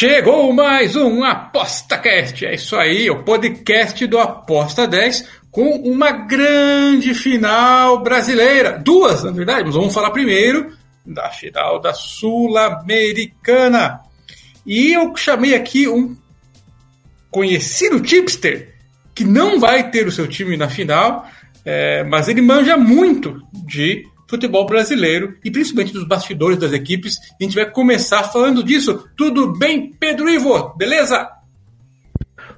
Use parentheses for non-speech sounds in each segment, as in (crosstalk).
Chegou mais um ApostaCast. É isso aí, o podcast do Aposta 10 com uma grande final brasileira. Duas, na verdade, mas vamos falar primeiro da final da Sul-Americana. E eu chamei aqui um conhecido tipster que não vai ter o seu time na final, é, mas ele manja muito de futebol brasileiro e principalmente dos bastidores das equipes. A gente vai começar falando disso. Tudo bem, Pedro Ivo? Beleza?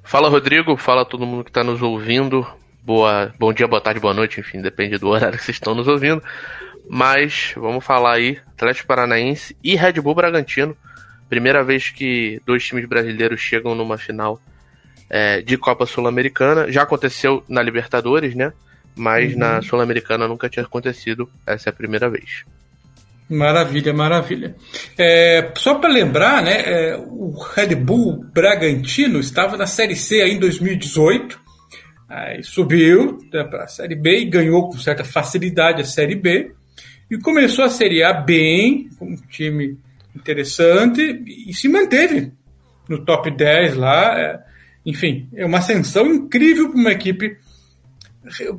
Fala, Rodrigo. Fala todo mundo que está nos ouvindo. Boa, bom dia, boa tarde, boa noite, enfim, depende do (laughs) horário que vocês estão nos ouvindo. Mas vamos falar aí, Atlético Paranaense e Red Bull Bragantino. Primeira vez que dois times brasileiros chegam numa final é, de Copa Sul-Americana. Já aconteceu na Libertadores, né? Mas uhum. na Sul-Americana nunca tinha acontecido. Essa é a primeira vez. Maravilha, maravilha. É, só para lembrar, né, é, o Red Bull Bragantino estava na Série C em 2018, aí subiu né, para a Série B e ganhou com certa facilidade a Série B e começou a Série A bem, com um time interessante e se manteve no top 10 lá. É, enfim, é uma ascensão incrível para uma equipe,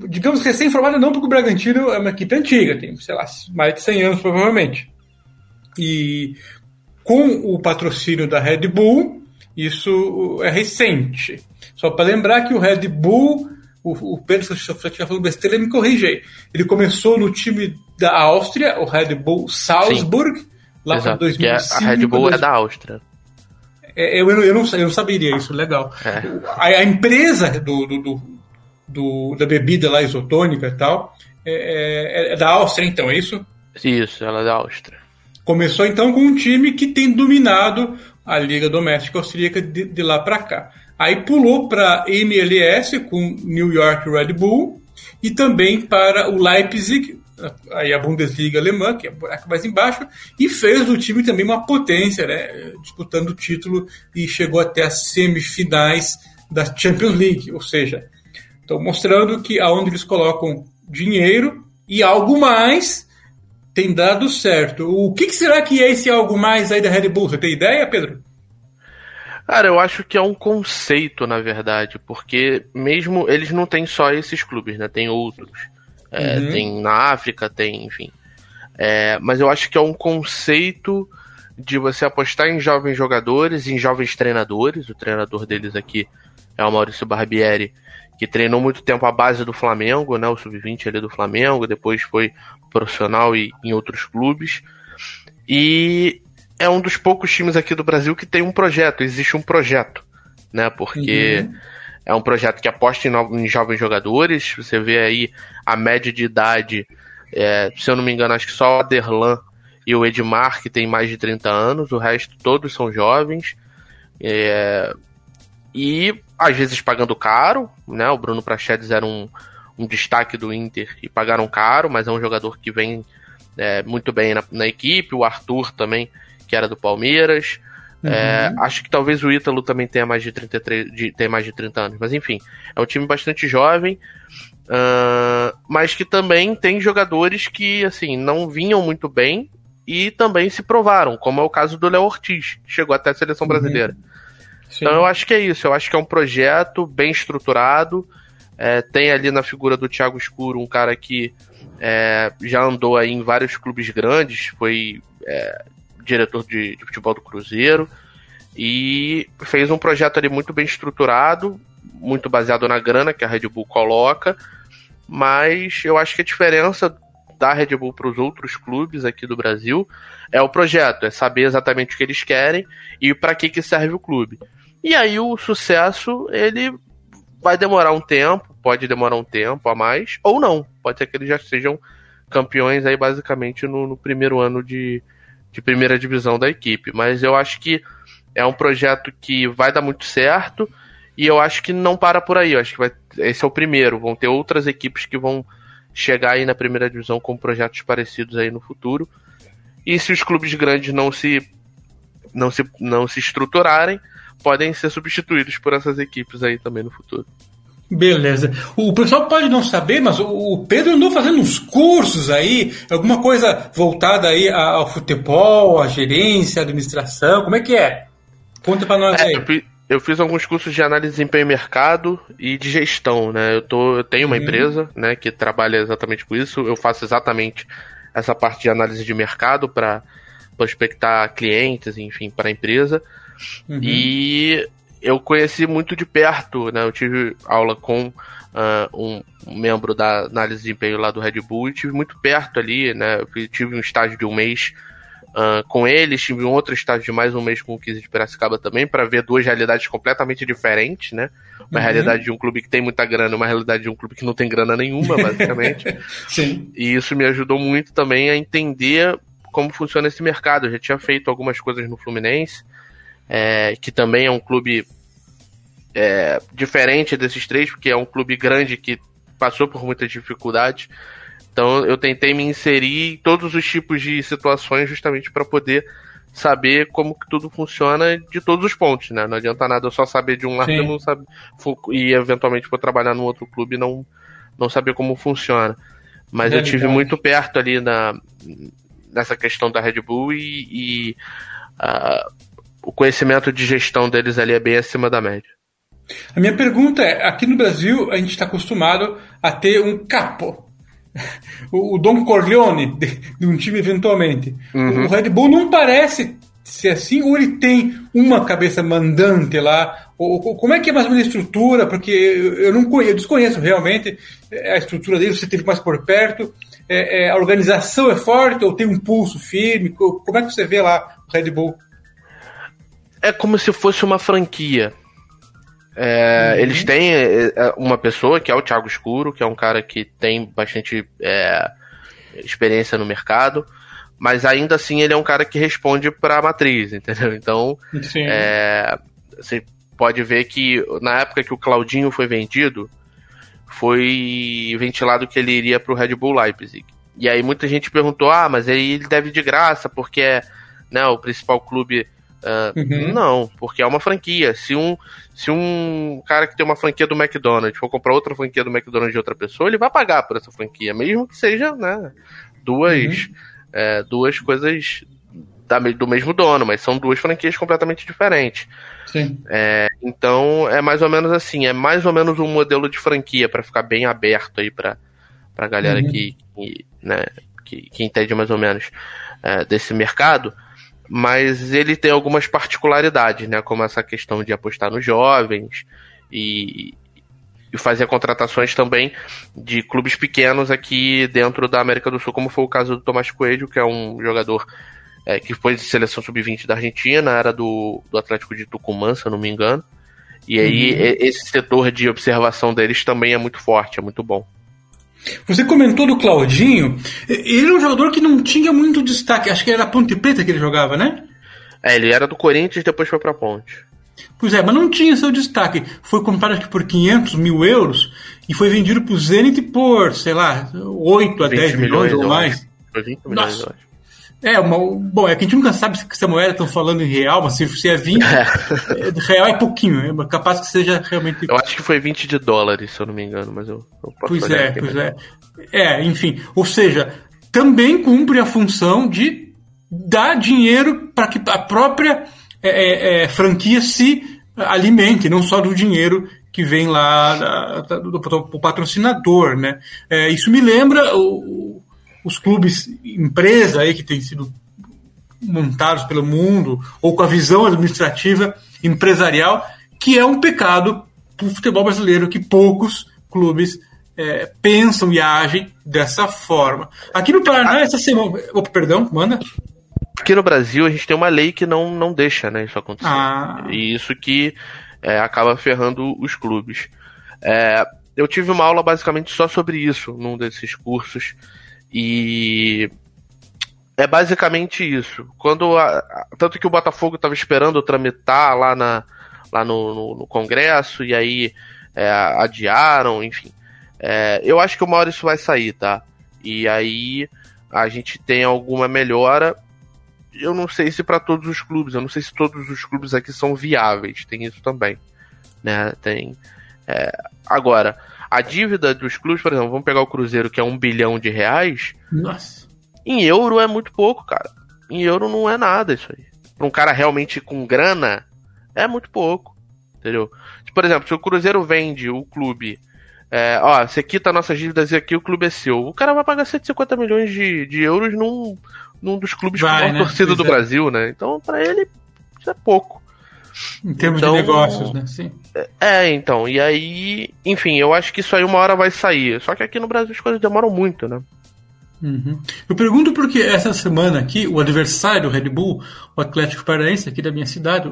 digamos, recém-formada, não porque o Bragantino é uma equipe antiga, tem, sei lá, mais de 100 anos provavelmente. E com o patrocínio da Red Bull, isso é recente. Só para lembrar que o Red Bull, o, o Pedro, se eu estiver falando besteira, me corrige aí. Ele começou no time da Áustria, o Red Bull Salzburg, Sim lá para 2005. A Red Bull 2000... é da Áustria. É, eu, eu, não, eu não saberia isso, legal. É. A, a, empresa do, do, do, do, da bebida lá isotônica e tal é, é, é, da Áustria, então, é isso? Isso, ela é da Áustria. Começou então com um time que tem dominado a Liga Doméstica Austríaca de, de lá para cá. Aí pulou para MLS com New York Red Bull e também para o Leipzig, aí a Bundesliga alemã, que é buraco mais embaixo, e fez do time também uma potência, né, disputando o título e chegou até as semifinais da Champions League, ou seja, estão mostrando que aonde eles colocam dinheiro e algo mais tem dado certo. O que, que será que é esse algo mais aí da Red Bull? Você tem ideia, Pedro? Cara, eu acho que é um conceito, na verdade, porque mesmo eles não têm só esses clubes, né? Tem outros. É, uhum. Tem na África, tem, enfim. É, mas eu acho que é um conceito de você apostar em jovens jogadores, em jovens treinadores. O treinador deles aqui é o Maurício Barbieri, que treinou muito tempo a base do Flamengo, né? O sub-20 ali do Flamengo, depois foi profissional e em outros clubes. E é um dos poucos times aqui do Brasil que tem um projeto, existe um projeto, né? Porque uhum. É um projeto que aposta em, em jovens jogadores. Você vê aí a média de idade, é, se eu não me engano, acho que só o Aderlan e o Edmar, que tem mais de 30 anos, o resto todos são jovens. É, e às vezes pagando caro, né? O Bruno Prachedes era um, um destaque do Inter e pagaram caro, mas é um jogador que vem é, muito bem na, na, equipe. O Arthur também, que era do Palmeiras. É, uhum. É, acho que talvez o Ítalo também tenha mais de 33, de, tenha mais de 30 anos, mas enfim, é um time bastante jovem, uh, mas que também tem jogadores que assim não vinham muito bem e também se provaram, como é o caso do Léo Ortiz, que chegou até a seleção uhum. brasileira. Uhum. Então eu acho que é isso, eu acho que é um projeto bem estruturado. É, tem ali na figura do Thiago Escuro um cara que é, já andou aí em vários clubes grandes, foi é, diretor de, de, futebol do Cruzeiro, e fez um projeto ali muito bem estruturado, muito baseado na grana que a Red Bull coloca, mas eu acho que a diferença da Red Bull para os outros clubes aqui do Brasil é o projeto, é saber exatamente o que eles querem e para que, que serve o clube. E aí o sucesso, ele vai demorar um tempo, pode demorar um tempo a mais, ou não. Pode ser que eles já sejam campeões aí basicamente no, no primeiro ano de, de primeira divisão da equipe. Mas eu acho que é um projeto que vai dar muito certo e eu acho que não para por aí. Eu acho que vai, esse é o primeiro. Vão ter outras equipes que vão chegar aí na primeira divisão com projetos parecidos aí no futuro. E se os clubes grandes não se não se, não se estruturarem, podem ser substituídos por essas equipes aí também no futuro. Beleza. O pessoal pode não saber, mas o Pedro andou fazendo uns cursos aí, alguma coisa voltada aí ao futebol, à gerência, à administração. Como é que é? Conta para nós é, aí. Eu fiz alguns cursos de análise de desempenho e mercado e de gestão, né? Eu, tô, eu tenho uma uhum. empresa, né, que trabalha exatamente com isso. Eu faço exatamente essa parte de análise de mercado para prospectar clientes, enfim, para a empresa. Uhum. E eu conheci muito de perto, né? Eu tive aula com uh, um, um, membro da análise de desempenho lá do Red Bull e tive muito perto ali, né? Eu tive um estágio de um mês uh, com eles, tive um outro estágio de mais um mês com o 15 de Piracicaba também, para ver duas realidades completamente diferentes, né? Uma uhum. realidade de um clube que tem muita grana, uma realidade de um clube que não tem grana nenhuma, basicamente. (laughs) Sim. E isso me ajudou muito também a entender como funciona esse mercado. Eu já tinha feito algumas coisas no Fluminense, é, que também é um clube é, diferente desses três, porque é um clube grande que passou por muitas dificuldades. Então eu tentei me inserir em todos os tipos de situações justamente para poder saber como que tudo funciona de todos os pontos, né? Não adianta nada eu só saber de um lado e não saber e eventualmente for trabalhar num outro clube e não não saber como funciona. Mas é eu tive muito perto ali na nessa questão da Red Bull e, e uh, o conhecimento de gestão deles ali é bem acima da média. A minha pergunta é: aqui no Brasil a gente está acostumado a ter um capo, (laughs) o, Don Corleone de, de, um time eventualmente. Uhum. O Red Bull não parece ser assim, ou ele tem uma cabeça mandante lá? Ou, ou como é que é mais ou menos a estrutura? Porque eu, eu não conheço, eu desconheço realmente a estrutura dele, você teve mais por perto. É, é, a organização é forte ou tem um pulso firme? Como é que você vê lá o Red Bull? É como se fosse uma franquia. É, uhum. Eles têm é, é, uma pessoa que é o Thiago Escuro, que é um cara que tem bastante é, experiência no mercado, mas ainda assim ele é um cara que responde para a matriz, entendeu? Então, é, você pode ver que na época que o Claudinho foi vendido, foi ventilado que ele iria para o Red Bull Leipzig. E aí muita gente perguntou: ah, mas aí ele deve de graça, porque é né, o principal clube Uh, uhum. Não, porque é uma franquia. Se um, se um cara que tem uma franquia do McDonald's for comprar outra franquia do McDonald's de outra pessoa, ele vai pagar por essa franquia, mesmo que seja né, duas, uhum. é, duas coisas da, do mesmo dono, mas são duas franquias completamente diferentes. É, então é mais ou menos assim, é mais ou menos um modelo de franquia para ficar bem aberto aí para a galera uhum. que, que, né, que, que entende mais ou menos é, desse mercado mas ele tem algumas particularidades, né? Como essa questão de apostar nos jovens e, e fazer contratações também de clubes pequenos aqui dentro da América do Sul, como foi o caso do Tomás Coelho, que é um jogador é, que foi de seleção sub-20 da Argentina, era do, do Atlético de Tucumã, se eu não me engano. E aí, uhum. esse setor de observação deles também é muito forte, é muito bom. Você comentou do Claudinho. Ele é um jogador que não tinha muito destaque. Acho que era Ponte Preta que ele jogava, né? É, ele era do Corinthians e depois foi pra Ponte. Pois é, mas não tinha seu destaque. Foi comprado aqui por 500 mil euros e foi vendido pro Zenit por, sei lá, 8 a 10 milhões, milhões ou mais. Foi 20 milhões, Nossa. É, uma, bom, é que a gente nunca sabe se essa moeda estão falando em real, mas se, se é 20, (laughs) é. real é pouquinho, é capaz que seja realmente. Eu acho que foi 20 de dólares, se eu não me engano, mas eu, eu posso Pois é, pois é. É, enfim, ou seja, também cumpre a função de dar dinheiro para que a própria é, é, é, franquia se alimente, não só do dinheiro que vem lá da, da, do, do, patrocinador, né? É, isso me lembra o, os clubes empresa aí que têm sido montados pelo mundo, ou com a visão administrativa empresarial, que é um pecado para o futebol brasileiro, que poucos clubes é, pensam e agem dessa forma. Aqui no Paraná, essa semana. Opa, perdão, manda. Aqui no Brasil a gente tem uma lei que não, não deixa né, isso acontecer. Ah. E isso que é, acaba ferrando os clubes. É, eu tive uma aula basicamente só sobre isso num desses cursos e é, basicamente isso. Quando a, tanto que o Botafogo estava esperando tramitar lá, na, lá no, no, no Congresso e aí é, adiaram, enfim. É, eu acho que uma hora isso vai sair, tá? E aí a gente tem alguma melhora. Eu não sei se para todos os clubes, eu não sei se todos os clubes aqui são viáveis, tem isso também, né? Tem. É, agora, a dívida dos clubes, por exemplo, vamos pegar o Cruzeiro que é um bilhão de reais. Nossa. Em euro é muito pouco, cara. Em euro não é nada isso aí. Pra um cara realmente com grana, é muito pouco. Entendeu? Por exemplo, se o Cruzeiro vende o clube. É, ó, você quita nossas dívidas e aqui o clube é seu. O cara vai pagar 150 milhões de, de euros num, num dos clubes vai, com maior né? torcida do é. Brasil, né? Então, para ele, isso é pouco. Em termos então, de negócios, né? Sim. É, é, então. E aí, enfim, eu acho que isso aí uma hora vai sair. Só que aqui no Brasil as coisas demoram muito, né? Uhum. Eu pergunto porque essa semana aqui, o adversário do Red Bull, o Atlético Paranaense, aqui da minha cidade,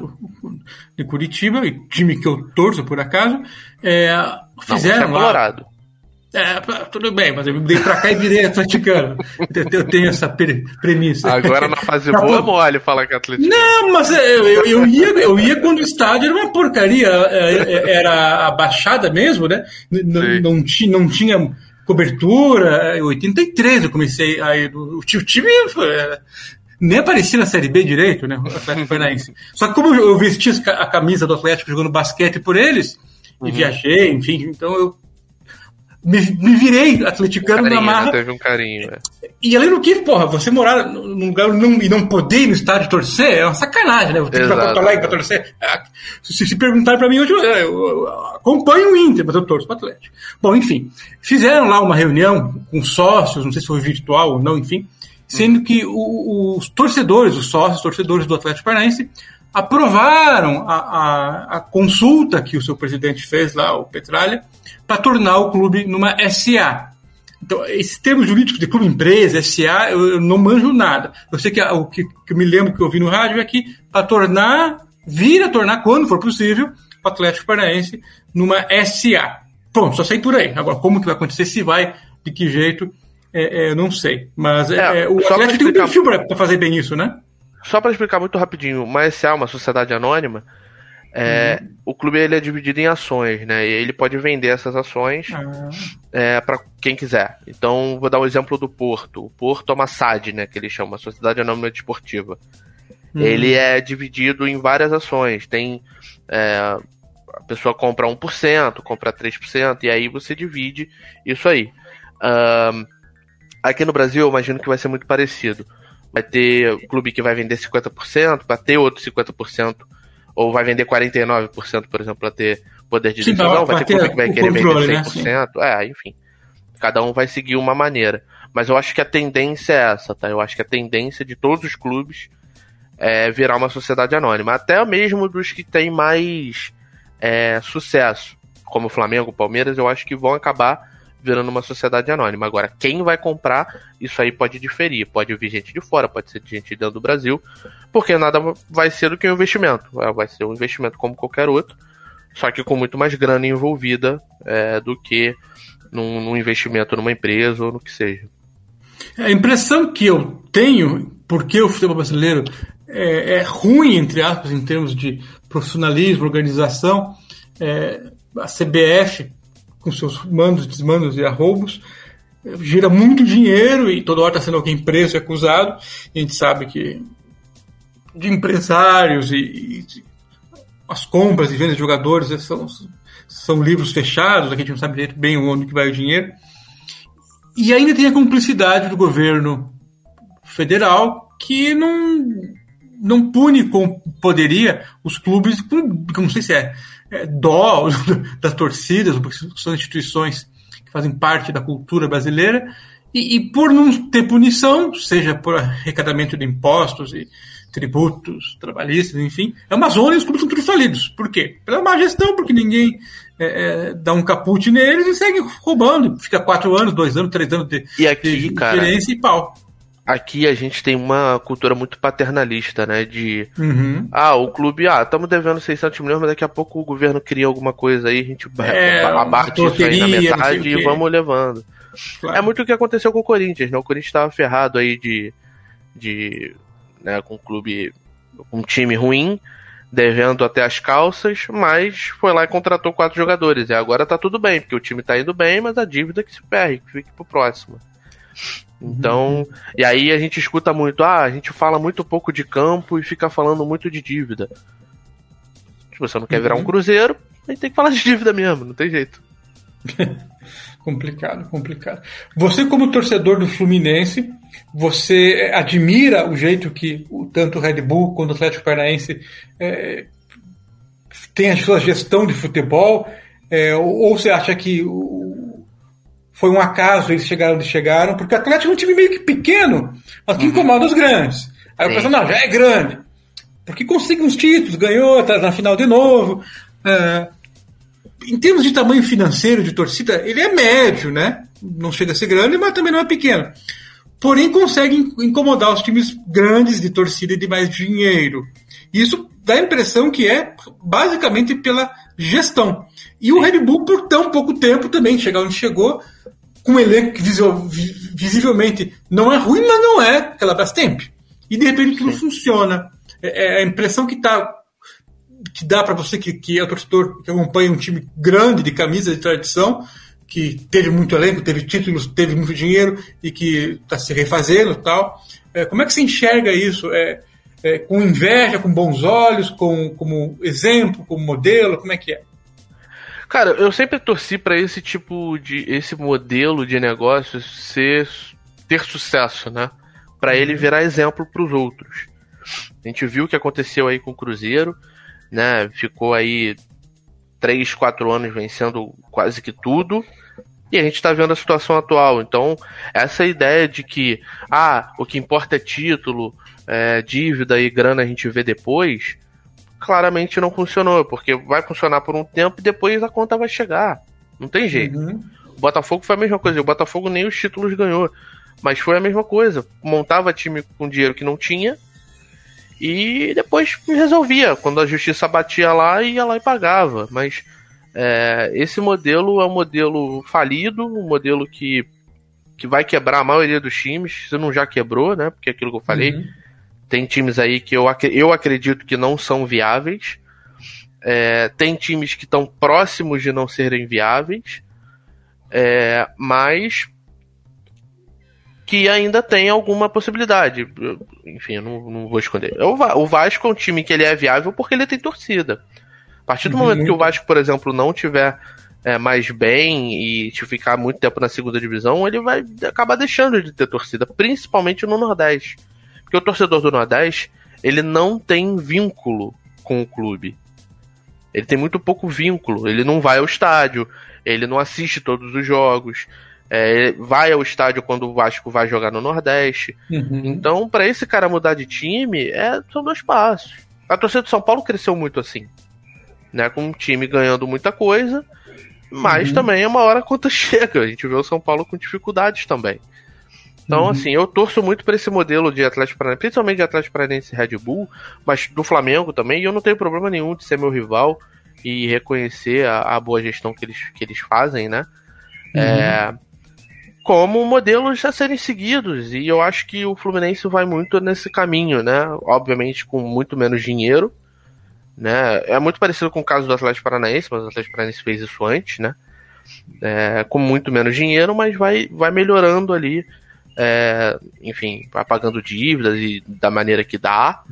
de Curitiba, time que eu torço por acaso, é, fizeram. Não, é colorado. É, tudo bem, mas eu me dei pra cá e virei atleticano. Eu tenho essa premissa. Agora na fase boa é mole falar que é atleticano. Não, mas é, eu, eu, eu, ia, eu ia quando o estádio era uma porcaria. É, era a baixada mesmo, né? Não, não, tinha, não tinha cobertura. Em 83 eu comecei. Aí, o, o time nem aparecia na Série B direito, né? O Atlético Paranaense. Só que como eu vesti a camisa do Atlético jogando basquete por eles, uhum. e viajei, enfim, então eu me, me virei atleticano carinho, na marra. Teve um carinho, é. E além do que, porra, você morar num lugar e não poder ir no estádio torcer é uma sacanagem, né? Vou ter que ir pra Porto Alegre pra torcer. É, se, se perguntar pra mim hoje, eu, eu, acompanho o Inter, mas eu torço pro Atlético. Bom, enfim, fizeram lá uma reunião com sócios, não sei se foi virtual ou não, enfim, sendo que o, os torcedores, os sócios, os torcedores do Atlético Paranaense, aprovaram a, a, a consulta que o seu presidente fez lá, o Petralha, para tornar o clube numa SA. Então, esses termos jurídicos de clube empresa, SA, eu, eu não manjo nada. Eu sei que o que, que, eu me lembro que eu ouvi no rádio é que para tornar, vir a tornar, quando for possível, o Atlético Paranaense numa SA. Pronto, só sei por aí. Agora, como que vai acontecer, se vai, de que jeito, é, é, eu não sei. Mas é, é o Atlético tem um perfil para fazer bem isso, né? Só para explicar muito rapidinho, uma SA, uma sociedade anônima, é, uhum. O clube ele é dividido em ações, né? E ele pode vender essas ações uhum. é, para quem quiser. Então, vou dar um exemplo do Porto. O Porto é uma SAD, né? Que ele chama, Sociedade Anônima Desportiva. Uhum. Ele é dividido em várias ações. Tem. É, a pessoa compra 1%, compra 3%, e aí você divide isso aí. Um, aqui no Brasil, eu imagino que vai ser muito parecido. Vai ter o clube que vai vender 50%, vai ter outro 50% ou vai vender 49%, por exemplo, para ter poder de decisão, Sim, vai ter clube que vai querer controle, vender 100%, né? é, enfim. Cada um vai seguir uma maneira. Mas eu acho que a tendência é essa, tá? Eu acho que a tendência de todos os clubes é virar uma sociedade anônima. Até mesmo dos que têm mais é, sucesso, como o Flamengo, Palmeiras, eu acho que vão acabar virando uma sociedade anônima. Agora, quem vai comprar, isso aí pode diferir. Pode vir gente de fora, pode ser gente dentro do Brasil, porque nada vai ser do que um investimento. É, vai ser um investimento como qualquer outro, só que com muito mais grana envolvida é, do que num, num, investimento numa empresa ou no que seja. A impressão que eu tenho, porque o futebol brasileiro é, é ruim, entre aspas, em termos de profissionalismo, organização, é, a CBF com seus mandos, desmandos e arroubos, gira muito dinheiro e toda hora está sendo alguém preso e acusado. A gente sabe que de empresários e, e as compras e vendas de jogadores são, são livros fechados, a gente não sabe bem onde que vai o dinheiro. E ainda tem a cumplicidade do governo federal que não, não pune como poderia os clubes, como, não sei se é é, dó (laughs) das torcidas, porque são instituições que fazem parte da cultura brasileira, e, e, por não ter punição, seja por arrecadamento de impostos e tributos trabalhistas, enfim, é uma zona e os clubes são tudo falidos. Por quê? Pela má gestão, porque ninguém é, é, dá um caput neles e segue roubando. Fica quatro anos, dois anos, três anos de, e aqui, de cara, e pau aqui a gente tem uma cultura muito paternalista, né? De uhum. ah, o clube, ah, estamos devendo 600 milhões, mas daqui a pouco o governo cria alguma coisa aí, a gente é, abate isso aí na metade e vamos levando. Claro. É muito o que aconteceu com o Corinthians, né? O Corinthians estava ferrado aí de, de né, com um clube, com um time ruim, devendo até as calças, mas foi lá e contratou quatro jogadores. E agora tá tudo bem, porque o time tá indo bem, mas a dívida que se perde, que fique pro próximo. Então, uhum. e aí a gente escuta muito, ah, a gente fala muito pouco de campo e fica falando muito de dívida. Se você não quer virar um uhum. cruzeiro, a gente tem que falar de dívida mesmo, não tem jeito. (laughs) complicado, complicado. Você, como torcedor do Fluminense, você admira o jeito que tanto o Red Bull quanto o Atlético Paranaense é, tem a sua gestão de futebol? É, ou você acha que o, foi um acaso eles chegaram onde chegaram? Porque o Atlético é um time meio que pequeno, mas que uhum. incomoda os grandes. Aí Sim. o pessoal, não, já é grande. Porque consegue uns títulos, ganhou, está na final de novo. É, em termos de tamanho financeiro de torcida, ele é médio, né? Não chega a ser grande, mas também não é pequeno. Porém, consegue incomodar os times grandes de torcida e de mais dinheiro. Isso dá a impressão que é basicamente pela gestão. E o Red Bull, por tão pouco tempo, também chegar onde chegou, com um elenco que visivelmente não é ruim, mas não é aquela Brastemp. E de repente aquilo funciona. É, é a impressão que está que dá para você que, que é torcedor, que acompanha um time grande de camisa de tradição, que teve muito elenco, teve títulos, teve muito dinheiro e que está se refazendo tal. É, como é que você enxerga isso? É, é, com inveja, com bons olhos, com, como exemplo, como modelo? Como é que é? Cara, eu sempre torci para esse tipo de esse modelo de negócio ser ter sucesso, né? Para ele uhum. virar exemplo para os outros. A gente viu o que aconteceu aí com o Cruzeiro né? Ficou aí três, quatro anos vencendo quase que tudo. E a gente está vendo a situação atual. Então, essa ideia de que ah, o que importa é título, é, dívida e grana a gente vê depois, claramente não funcionou, porque vai funcionar por um tempo e depois a conta vai chegar. Não tem jeito. Uhum. O Botafogo foi a mesma coisa. O Botafogo nem os títulos ganhou. Mas foi a mesma coisa. Montava time com dinheiro que não tinha e depois resolvia. Quando a justiça batia lá, ia lá e pagava. Mas é, esse modelo é um modelo falido, um modelo que, que vai quebrar a maioria dos times, se não já quebrou, né? Porque é aquilo que eu falei. Uhum. Tem times aí que eu, eu acredito que não são viáveis. É, tem times que estão próximos de não serem viáveis. É, mas que ainda tem alguma possibilidade. Enfim, eu não, não vou esconder. É o Vasco é um time que ele é viável porque ele tem torcida. A partir do uhum. momento que o Vasco, por exemplo, não tiver é, mais bem e te ficar muito tempo na segunda divisão, ele vai acabar deixando de ter torcida, principalmente no Nordeste. Porque o torcedor do Nordeste, ele não tem vínculo com o clube. Ele tem muito pouco vínculo, ele não vai ao estádio, ele não assiste todos os jogos, é, vai ao estádio quando o Vasco vai jogar no Nordeste. Uhum. Então, para esse cara mudar de time, é, são dois passos. A torcida do São Paulo cresceu muito assim. Né, com um time ganhando muita coisa, mas uhum. também é uma hora conta (laughs) chega. A gente vê o São Paulo com dificuldades também. Então, uhum. assim, eu torço muito para esse modelo de Atlético Paranaense, principalmente de Atlético Paranaense e Red Bull, mas do Flamengo também, e eu não tenho problema nenhum de ser meu rival e reconhecer a, a boa gestão que eles, que eles fazem, né? Uhum. É, como modelos a serem seguidos. E eu acho que o Fluminense vai muito nesse caminho, né? Obviamente com muito menos dinheiro. Né? É muito parecido com o caso do Atlético Paranaense, mas o Atlético Paranaense fez isso antes, né? É, com muito menos dinheiro, mas vai, vai melhorando ali. É, enfim, apagando dívidas e da maneira que dá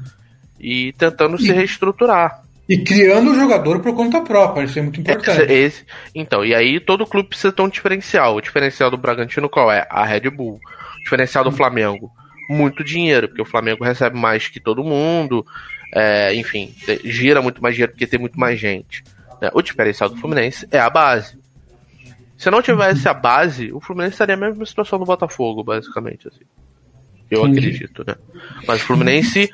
e tentando e, se reestruturar. E criando o jogador por conta própria, isso é muito importante. Esse, esse, então, e aí todo clube precisa ter um diferencial. O diferencial do Bragantino qual é? A Red Bull. O diferencial do Flamengo? Muito dinheiro, porque o Flamengo recebe mais que todo mundo. É, enfim, gira muito mais dinheiro porque tem muito mais gente. Né? O diferencial do Fluminense é a base. Se não tivesse a base, o Fluminense estaria a mesma situação do Botafogo, basicamente. Assim. Eu Entendi. acredito, né? Mas o Fluminense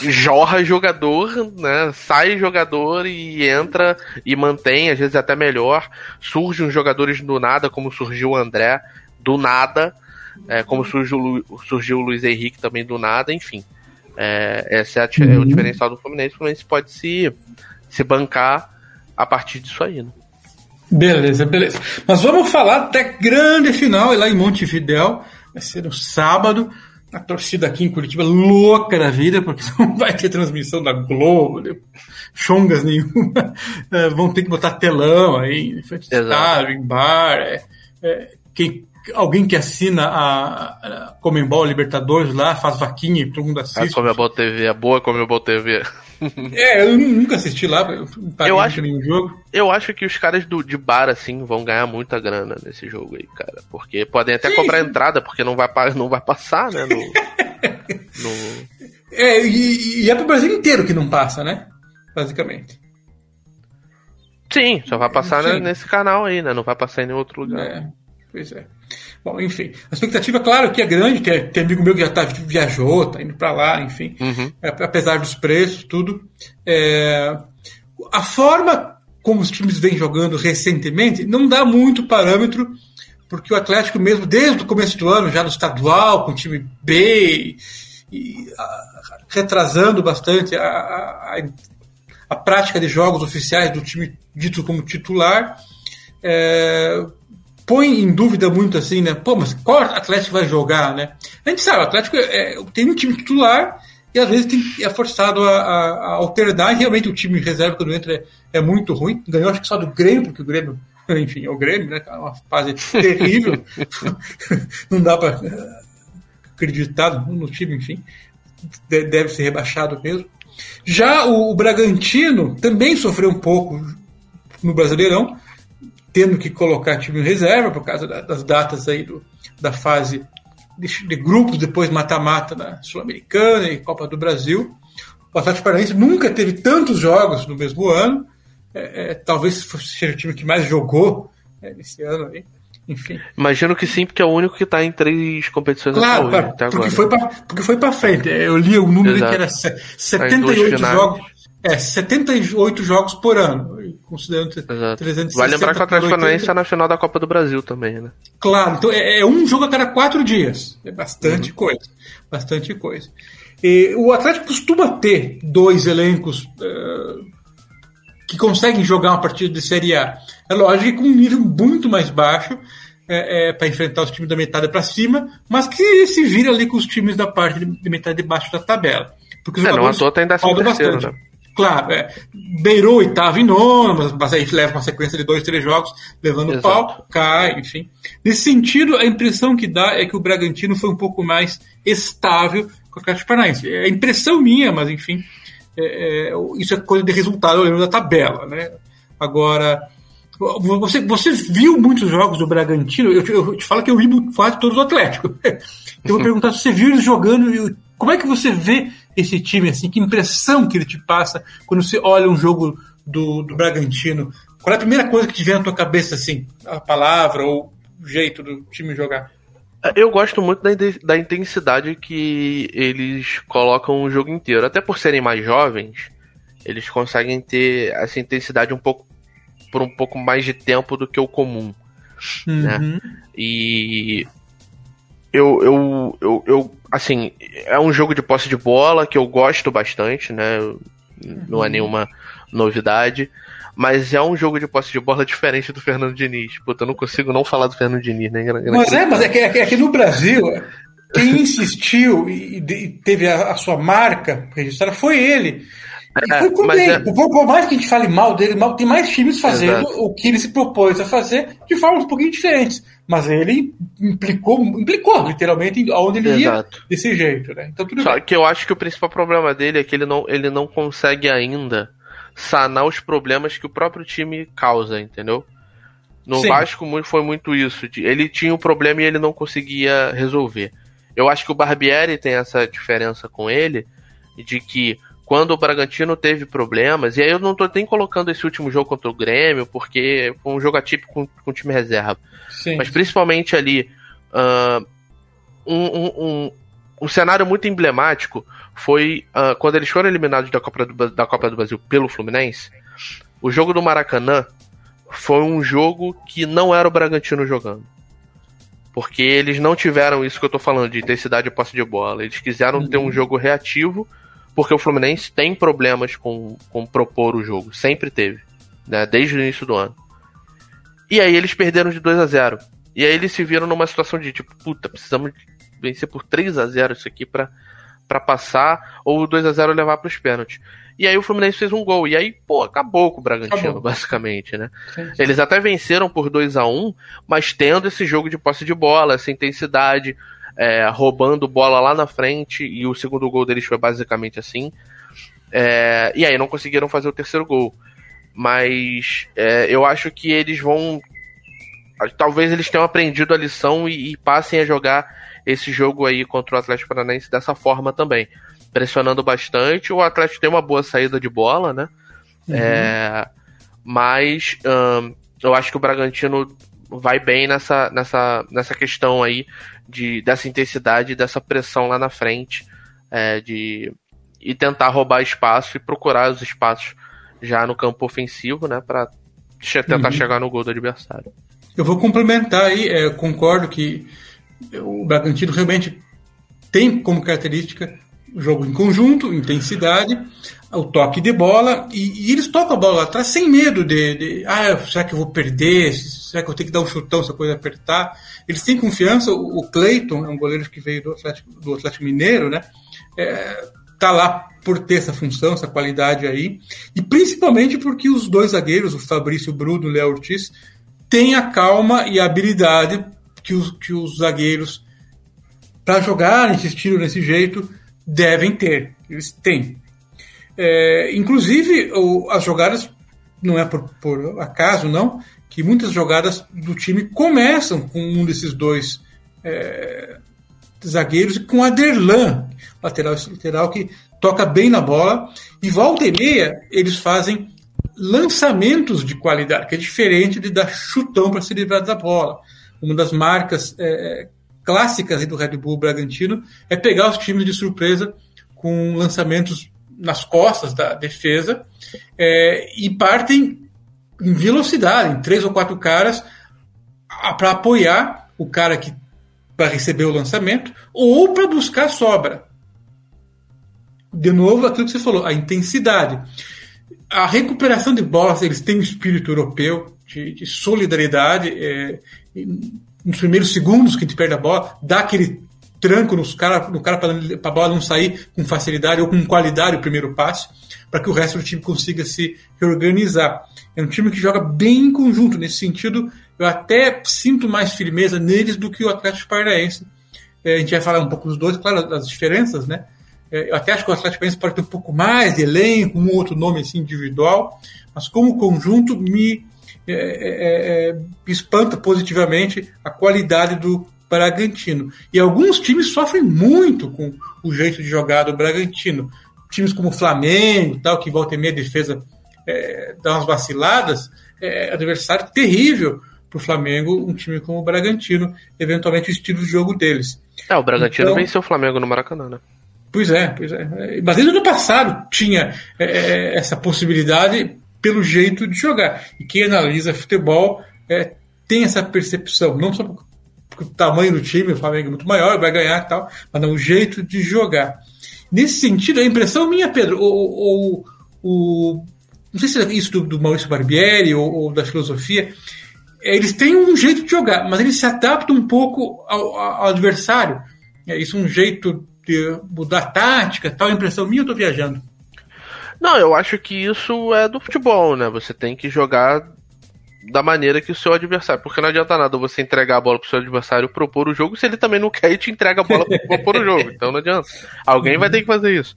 jorra jogador, né? Sai jogador e entra e mantém, às vezes até melhor. Surgem os jogadores do nada, como surgiu o André, do nada. É, como surgiu, surgiu o Luiz Henrique também do nada, enfim. É, esse é, é, o uhum. diferencial do Fluminense. O Fluminense pode se, se bancar a partir disso aí, né? Beleza, beleza. Mas vamos falar até grande final lá em Montevidéu vai ser no sábado. a torcida aqui em Curitiba louca da vida, porque (laughs) não vai ter transmissão da Globo, né? chongas nenhuma, (laughs) é, vão ter que botar telão aí, em frente estádio, em bar. É, é, quem, alguém que assina a, a Comembol Libertadores lá, faz vaquinha e todo mundo assiste. A Comembol TV, a boa Comembol TV. É, eu nunca assisti lá, eu, acho nenhum jogo. Eu acho que os caras do, de bar, assim, vão ganhar muita grana nesse jogo aí, cara. Porque podem até Sim. comprar entrada, porque não vai, não vai passar, né? No, (laughs) no... É, e, e é pro Brasil inteiro que não passa, né? Basicamente. Sim, só vai passar Sim. nesse canal aí, né? Não vai passar em nenhum outro lugar. É, pois é. Bom, enfim, a expectativa, claro, que é grande, tem, tem amigo meu que já tá, viajou, tá indo para lá, enfim, uhum. é, apesar dos preços, tudo. É, a forma como os times vêm jogando recentemente não dá muito parâmetro, porque o Atlético mesmo, desde o começo do ano, já no estadual, com o time B, e, a, retrasando bastante a, a, a, prática de jogos oficiais do time dito como titular, é, põe em dúvida muito assim, né? Pô, mas qual Atlético vai jogar, né? A gente sabe, o Atlético é, é, tem um time titular e às vezes tem, é forçado a, a, a, alternar. E realmente o time reserva quando entra é, é, muito ruim. Ganhou acho que só do Grêmio, porque o Grêmio, (laughs) enfim, é o Grêmio, né? É uma fase terrível. (laughs) Não dá para acreditar no time, enfim. Deve ser rebaixado mesmo. Já o, o Bragantino também sofreu um pouco no Brasileirão tendo que colocar time em reserva por causa das datas aí do, da fase de, de grupos, depois mata-mata na Sul-Americana e Copa do Brasil. O Atlético Paranaense nunca teve tantos jogos no mesmo ano. É, é, talvez seja o time que mais jogou é, nesse ano aí. Enfim. Imagino que sim, porque é o único que está em três competições claro, hoje, até porque, foi pra, porque foi para frente. Eu li o número Exato. que era 78 jogos. É, 78 jogos por ano, considerando Exato. 360 Vai lembrar que o Atlético Paranaense é na final da Copa do Brasil também, né? Claro, então é, é um jogo a cada quatro dias. É bastante uhum. coisa. Bastante coisa. E o Atlético costuma ter dois elencos uh, que conseguem jogar uma partida de Série A. É lógico que com um nível muito mais baixo é, é, para enfrentar os times da metade para cima, mas que se vira ali com os times da parte de, de metade de baixo da tabela. Porque os é, não à toa tem décimo terceiro, bastante. né? Claro, é, beirou oitavo e nono, mas, mas aí leva uma sequência de dois, três jogos, levando o pau, cai, enfim. Nesse sentido, a impressão que dá é que o Bragantino foi um pouco mais estável com o Atlético Paranaense. É a impressão minha, mas enfim, é, é, isso é coisa de resultado olhando da tabela, né? Agora, você, você viu muitos jogos do Bragantino? Eu, eu te falo que eu vi quase todos os Atléticos. (laughs) Eu vou perguntar se você viu eles jogando, como é que você vê esse time, assim, que impressão que ele te passa quando você olha um jogo do, do Bragantino? Qual é a primeira coisa que te vem na tua cabeça, assim, a palavra ou o jeito do time jogar? Eu gosto muito da, da intensidade que eles colocam o jogo inteiro. Até por serem mais jovens, eles conseguem ter essa intensidade um pouco por um pouco mais de tempo do que o comum. Né? Uhum. Né? E eu, eu, eu, eu, assim, é um jogo de posse de bola que eu gosto bastante, né? Não é uhum. nenhuma novidade. Mas é um jogo de posse de bola diferente do Fernando Diniz. Puta, eu não consigo não falar do Fernando Diniz, né? Mas é, mas é que, é que, é que no Brasil, quem insistiu e, e teve a, a, sua marca registrada foi ele. E foi com bem. É... Por, por, mais que a gente fale mal dele, mal, tem mais times fazendo Exato. o que ele se propôs a fazer de formas um pouquinho diferentes. Mas ele implicou, implicou literalmente onde ele Exato. ia desse jeito, né? Então tudo Só bem. que eu acho que o principal problema dele é que ele não, ele não consegue ainda sanar os problemas que o próprio time causa, entendeu? No Sim. Vasco foi muito isso. Ele tinha um problema e ele não conseguia resolver. Eu acho que o Barbieri tem essa diferença com ele, de que quando o Bragantino teve problemas, e aí eu não tô nem colocando esse último jogo contra o Grêmio, porque foi um jogo atípico com, com time reserva. Sim. Mas principalmente ali, uh, um, um, um, um, cenário muito emblemático foi uh, quando eles foram eliminados da Copa, do, da Copa do Brasil pelo Fluminense. O jogo do Maracanã foi um jogo que não era o Bragantino jogando. Porque eles não tiveram isso que eu tô falando, de intensidade e posse de bola. Eles quiseram uhum. ter um uhum. jogo reativo porque o Fluminense tem problemas com, com propor o jogo, sempre teve, né, desde o início do ano. E aí eles perderam de 2 a 0 E aí eles se viram numa situação de tipo, puta, precisamos vencer por 3 a 0 isso aqui para passar, ou 2 a 0 levar para os pênaltis. E aí o Fluminense fez um gol. E aí, pô, acabou com o Bragantino, acabou. basicamente, né? Sim, sim. Eles até venceram por 2 a 1 mas tendo esse jogo de posse de bola, essa intensidade, é, roubando bola lá na frente, e o segundo gol deles foi basicamente assim. É, e aí não conseguiram fazer o terceiro gol. Mas é, eu acho que eles vão. Talvez eles tenham aprendido a lição e, e passem a jogar esse jogo aí contra o Atlético Paranaense dessa forma também. Pressionando bastante. O Atlético tem uma boa saída de bola, né? Uhum. É, mas hum, eu acho que o Bragantino vai bem nessa, nessa, nessa questão aí de, dessa intensidade, dessa pressão lá na frente, é, de e tentar roubar espaço e procurar os espaços já no campo ofensivo, né, para tentar uhum. chegar no gol do adversário. Eu vou complementar aí, é, concordo que o Bragantino realmente tem como característica o jogo em conjunto, intensidade, o toque de bola, e, e eles tocam a bola atrás sem medo de, de, ah, será que eu vou perder? Será que eu tenho que dar um chutão se a coisa apertar? Eles têm confiança, o, Cleiton é um goleiro que veio do Atlético, do Atlético Mineiro, né? É, tá lá por ter essa função, essa qualidade aí, e principalmente porque os dois zagueiros, o Fabrício Bruno e o Léo Ortiz, têm a calma e a habilidade que os, que os zagueiros, para jogar nesse estilo, nesse jeito, devem ter. Eles têm. É, inclusive, o, as jogadas, não é por, por, acaso, não, que muitas jogadas do time começam com um desses dois é, zagueiros e com Aderlan, lateral lateral que toca bem na bola. E volta e meia, eles fazem lançamentos de qualidade, que é diferente de dar chutão para se livrar da bola. Uma das marcas é, clássicas do Red Bull Bragantino é pegar os times de surpresa com lançamentos nas costas da defesa é, e partem em velocidade, em três ou quatro caras, para apoiar o cara que para receber o lançamento ou para buscar sobra. De novo, aquilo que você falou, a intensidade. A recuperação de bolas, eles têm um espírito europeu de, de solidariedade. É, nos primeiros segundos que gente perde a bola, dá aquele tranco nos cara, no cara para a bola não sair com facilidade ou com qualidade o primeiro passe, para que o resto do time consiga se reorganizar. É um time que joga bem em conjunto. Nesse sentido, eu até sinto mais firmeza neles do que o Atlético Paranaense. É, a gente vai falar um pouco dos dois, claro, das diferenças, né? É, eu até acho que o Atlético Paranaense pode ter um pouco mais de elenco, um outro nome assim, individual, mas como conjunto me é, é, é espanta positivamente a qualidade do Bragantino. E alguns times sofrem muito com o jeito de jogar do Bragantino. Times como o Flamengo, tal, que volta e meia defesa é, dá umas vaciladas, é adversário terrível para o Flamengo um time como o Bragantino, eventualmente o estilo de jogo deles. É, o Bragantino então, venceu o Flamengo no Maracanã, né? Pois é, pois é. Mas desde o passado tinha é, é, essa possibilidade pelo jeito de jogar. E quem analisa futebol é, tem essa percepção, não só o tamanho do time, o Flamengo é muito maior, vai ganhar e tal, mas não, o jeito de jogar. Nesse sentido, a impressão minha, Pedro, o, o, não sei se é isso do, do Maurício Barbieri ou, ou da filosofia, é, eles têm um jeito de jogar, mas eles se adaptam um pouco ao, ao adversário. É isso um jeito de mudar a tática, tal impressão minha, eu tô viajando. Não, eu acho que isso é do futebol, né? Você tem que jogar da maneira que o seu adversário. Porque não adianta nada você entregar a bola pro seu adversário propor o jogo se ele também não quer e te entrega a bola pra propor o jogo. Então não adianta. Alguém vai ter que fazer isso.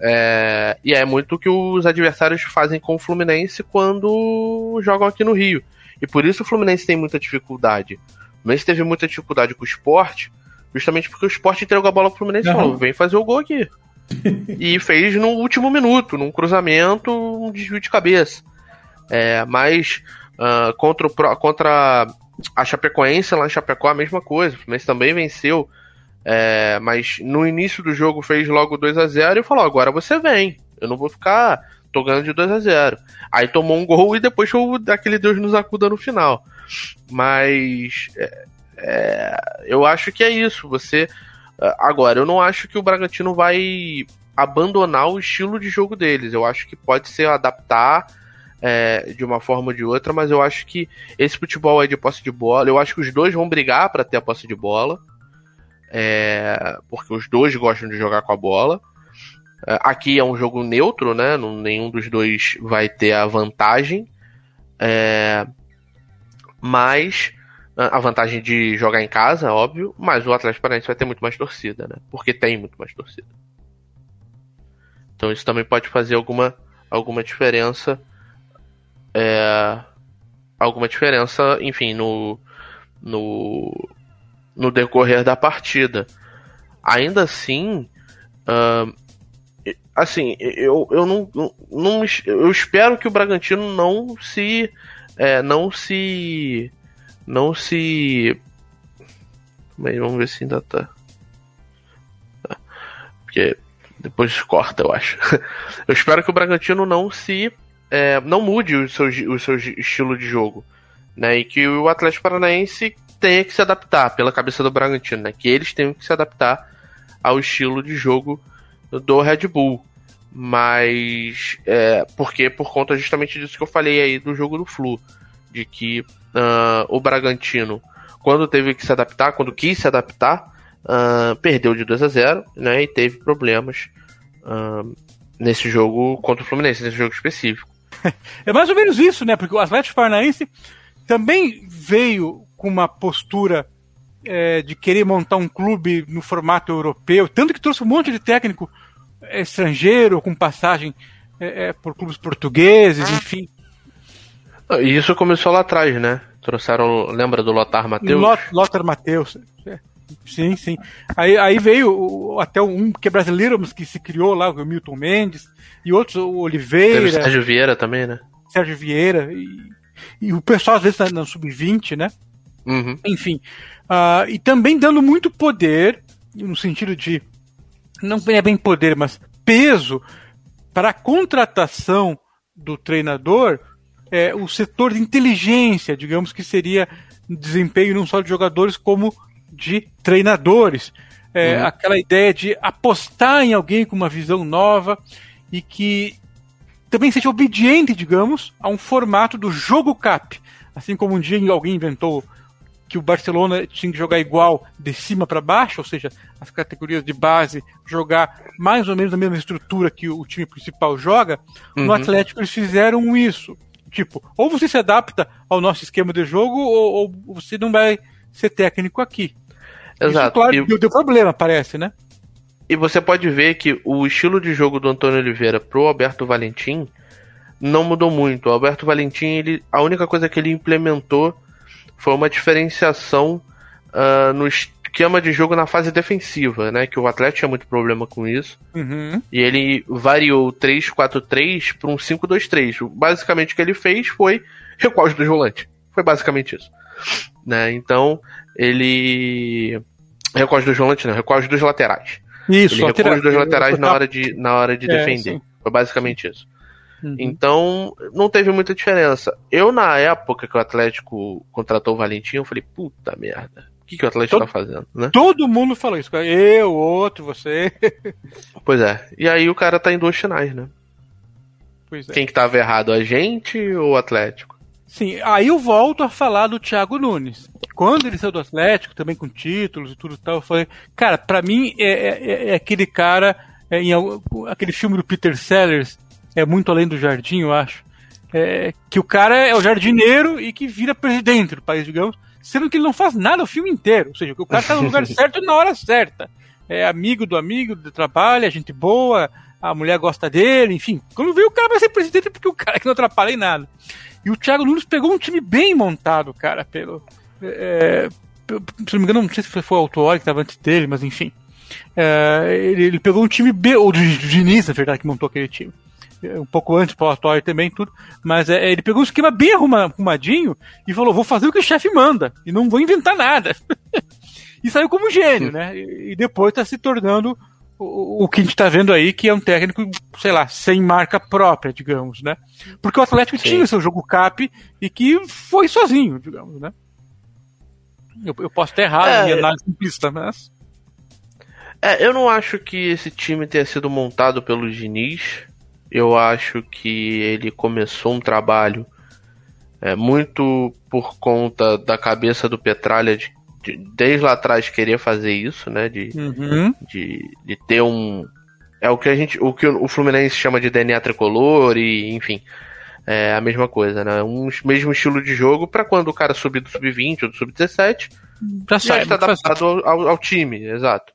É, e é muito o que os adversários fazem com o Fluminense quando jogam aqui no Rio. E por isso o Fluminense tem muita dificuldade. O Fluminense teve muita dificuldade com o esporte, justamente porque o esporte entregou a bola pro Fluminense e falou: vem fazer o gol aqui. (laughs) e fez no último minuto, num cruzamento, um desvio de cabeça. É, mas uh, contra, o, contra a Chapecoense lá em Chapecó, a mesma coisa. Fluminense também venceu. É, mas no início do jogo fez logo 2 a 0 e falou: agora você vem. Eu não vou ficar tô ganhando de 2 a 0 Aí tomou um gol e depois foi aquele Deus nos acuda no final. Mas é, é, eu acho que é isso. Você. É, agora, eu não acho que o Bragantino vai abandonar o estilo de jogo deles. Eu acho que pode ser adaptar é, de uma forma ou de outra, mas eu acho que esse futebol é de posse de bola. Eu acho que os dois vão brigar para ter a posse de bola. é, porque os dois gostam de jogar com a bola. É, aqui é um jogo neutro, né? Nenhum dos dois vai ter a vantagem. É, mas a vantagem de jogar em casa, óbvio, mas o Atlético Paranaense vai ter muito mais torcida, né? Porque tem muito mais torcida. Então isso também pode fazer alguma, alguma diferença. É, alguma diferença, enfim, no, no, no decorrer da partida. Ainda assim, uh, assim, eu, eu não, não, eu espero que o Bragantino não se é, não se não se mas vamos ver se ainda tá. Porque depois corta eu acho. (laughs) Eu espero que o Bragantino não se é, não mude o seu, o seu estilo de jogo né e que o Atlético Paranaense tenha que se adaptar pela cabeça do Bragantino né que eles tenham que se adaptar ao estilo de jogo do Red Bull. Mas é, porque por conta justamente disso que eu falei aí do jogo do Flu, de que uh, o Bragantino, quando teve que se adaptar, quando quis se adaptar, uh, perdeu de 2 a 0 né, e teve problemas uh, nesse jogo contra o Fluminense, nesse jogo específico. (laughs) É mais ou menos isso, né? Porque o Atlético Paranaense também veio com uma postura é, de querer montar um clube no formato europeu, tanto que trouxe um monte de técnico estrangeiro com passagem é, é, por clubes portugueses, enfim. E isso começou lá atrás, né? Trouxeram, lembra do Lothar Matheus? Lot, Lothar Matheus. É. Sim, sim. Aí, aí veio até um que é brasileiro, mas que se criou lá, o Milton Mendes, e outros, o Oliveira. Teve Sérgio Vieira também, né? Sérgio Vieira. E, e o pessoal, às vezes, na, na Sub-20, né? Uhum. Enfim. Uh, e também dando muito poder, no sentido de. Não é bem poder, mas peso para a contratação do treinador, é, o setor de inteligência, digamos que seria desempenho não só de jogadores, como de treinadores. É, uhum. Aquela ideia de apostar em alguém com uma visão nova e que também seja obediente, digamos, a um formato do jogo cap. Assim como um dia alguém inventou que o Barcelona tinha que jogar igual de cima para baixo, ou seja, as categorias de base jogar mais ou menos na mesma estrutura que o time principal joga, uhum. no Atlético eles fizeram isso. Tipo, ou você se adapta ao nosso esquema de jogo, ou, ou você não vai ser técnico aqui. Exato. Isso, claro, e... deu problema, parece, né? E você pode ver que o estilo de jogo do Antônio Oliveira pro Alberto Valentim não mudou muito. O Alberto Valentim, ele, a única coisa que ele implementou foi uma diferenciação uh, no esquema de jogo na fase defensiva, né? Que o Atlético tinha muito problema com isso. Uhum. E ele variou 3-4-3 para um 5-2-3. Basicamente o que ele fez foi recuar os dois volantes. Foi basicamente isso. Né? Então, ele. Recuar os dois volantes, não, recuar os dois laterais. Isso, ele recuou os dois laterais na hora de, na hora de é, defender. Sim. Foi basicamente isso. Uhum. Então, não teve muita diferença. Eu, na época que o Atlético contratou o Valentim, eu falei, puta merda. O que, que o Atlético todo, tá fazendo, né? Todo mundo falou isso. Eu, outro, você. (laughs) pois é. E aí o cara tá em duas finais, né? Pois é. Quem que tava errado, a gente ou o Atlético? Sim, aí eu volto a falar do Thiago Nunes. Quando ele saiu do Atlético, também com títulos e tudo tal, eu falei, cara, pra mim é, é, é aquele cara, é, em aquele filme do Peter Sellers, é muito além do jardim, eu acho. É, que o cara é o jardineiro e que vira presidente do país, digamos, sendo que ele não faz nada o filme inteiro. Ou seja, que o cara tá no lugar (laughs) certo na hora certa. É amigo do amigo do trabalho, é gente boa, a mulher gosta dele, enfim. Quando vê o cara vai ser presidente porque o cara que não atrapalha em nada. E o Thiago Nunes pegou um time bem montado, cara, pelo. É, se não me engano, não sei se foi o Autor que estava antes dele, mas enfim. É, ele, ele, pegou um time B, ou do Diniz, na verdade, que montou aquele time um pouco antes, pós também, tudo. Mas é, ele pegou um esquema bem arrumadinho e falou: vou fazer o que o chefe manda e não vou inventar nada. (laughs) e saiu como gênio, né? E depois está se tornando o, o, que a gente está vendo aí, que é um técnico, sei lá, sem marca própria, digamos, né? Porque o Atlético Sim. tinha o seu jogo cap e que foi sozinho, digamos, né? Eu, eu posso estar errado é, minha análise simplista, mas. É, eu não acho que esse time tenha sido montado pelo Diniz. Eu acho que ele começou um trabalho é, muito por conta da cabeça do Petralha de de- desde lá atrás queria fazer isso, né? De, Uhum. de, de ter um. É o que a gente. O que o Fluminense chama de DNA tricolor e, enfim. É a mesma coisa, né? Um mesmo estilo de jogo pra quando o cara subir do sub-20 ou do sub-17, Já já está adaptado ao, ao- ao time, exato.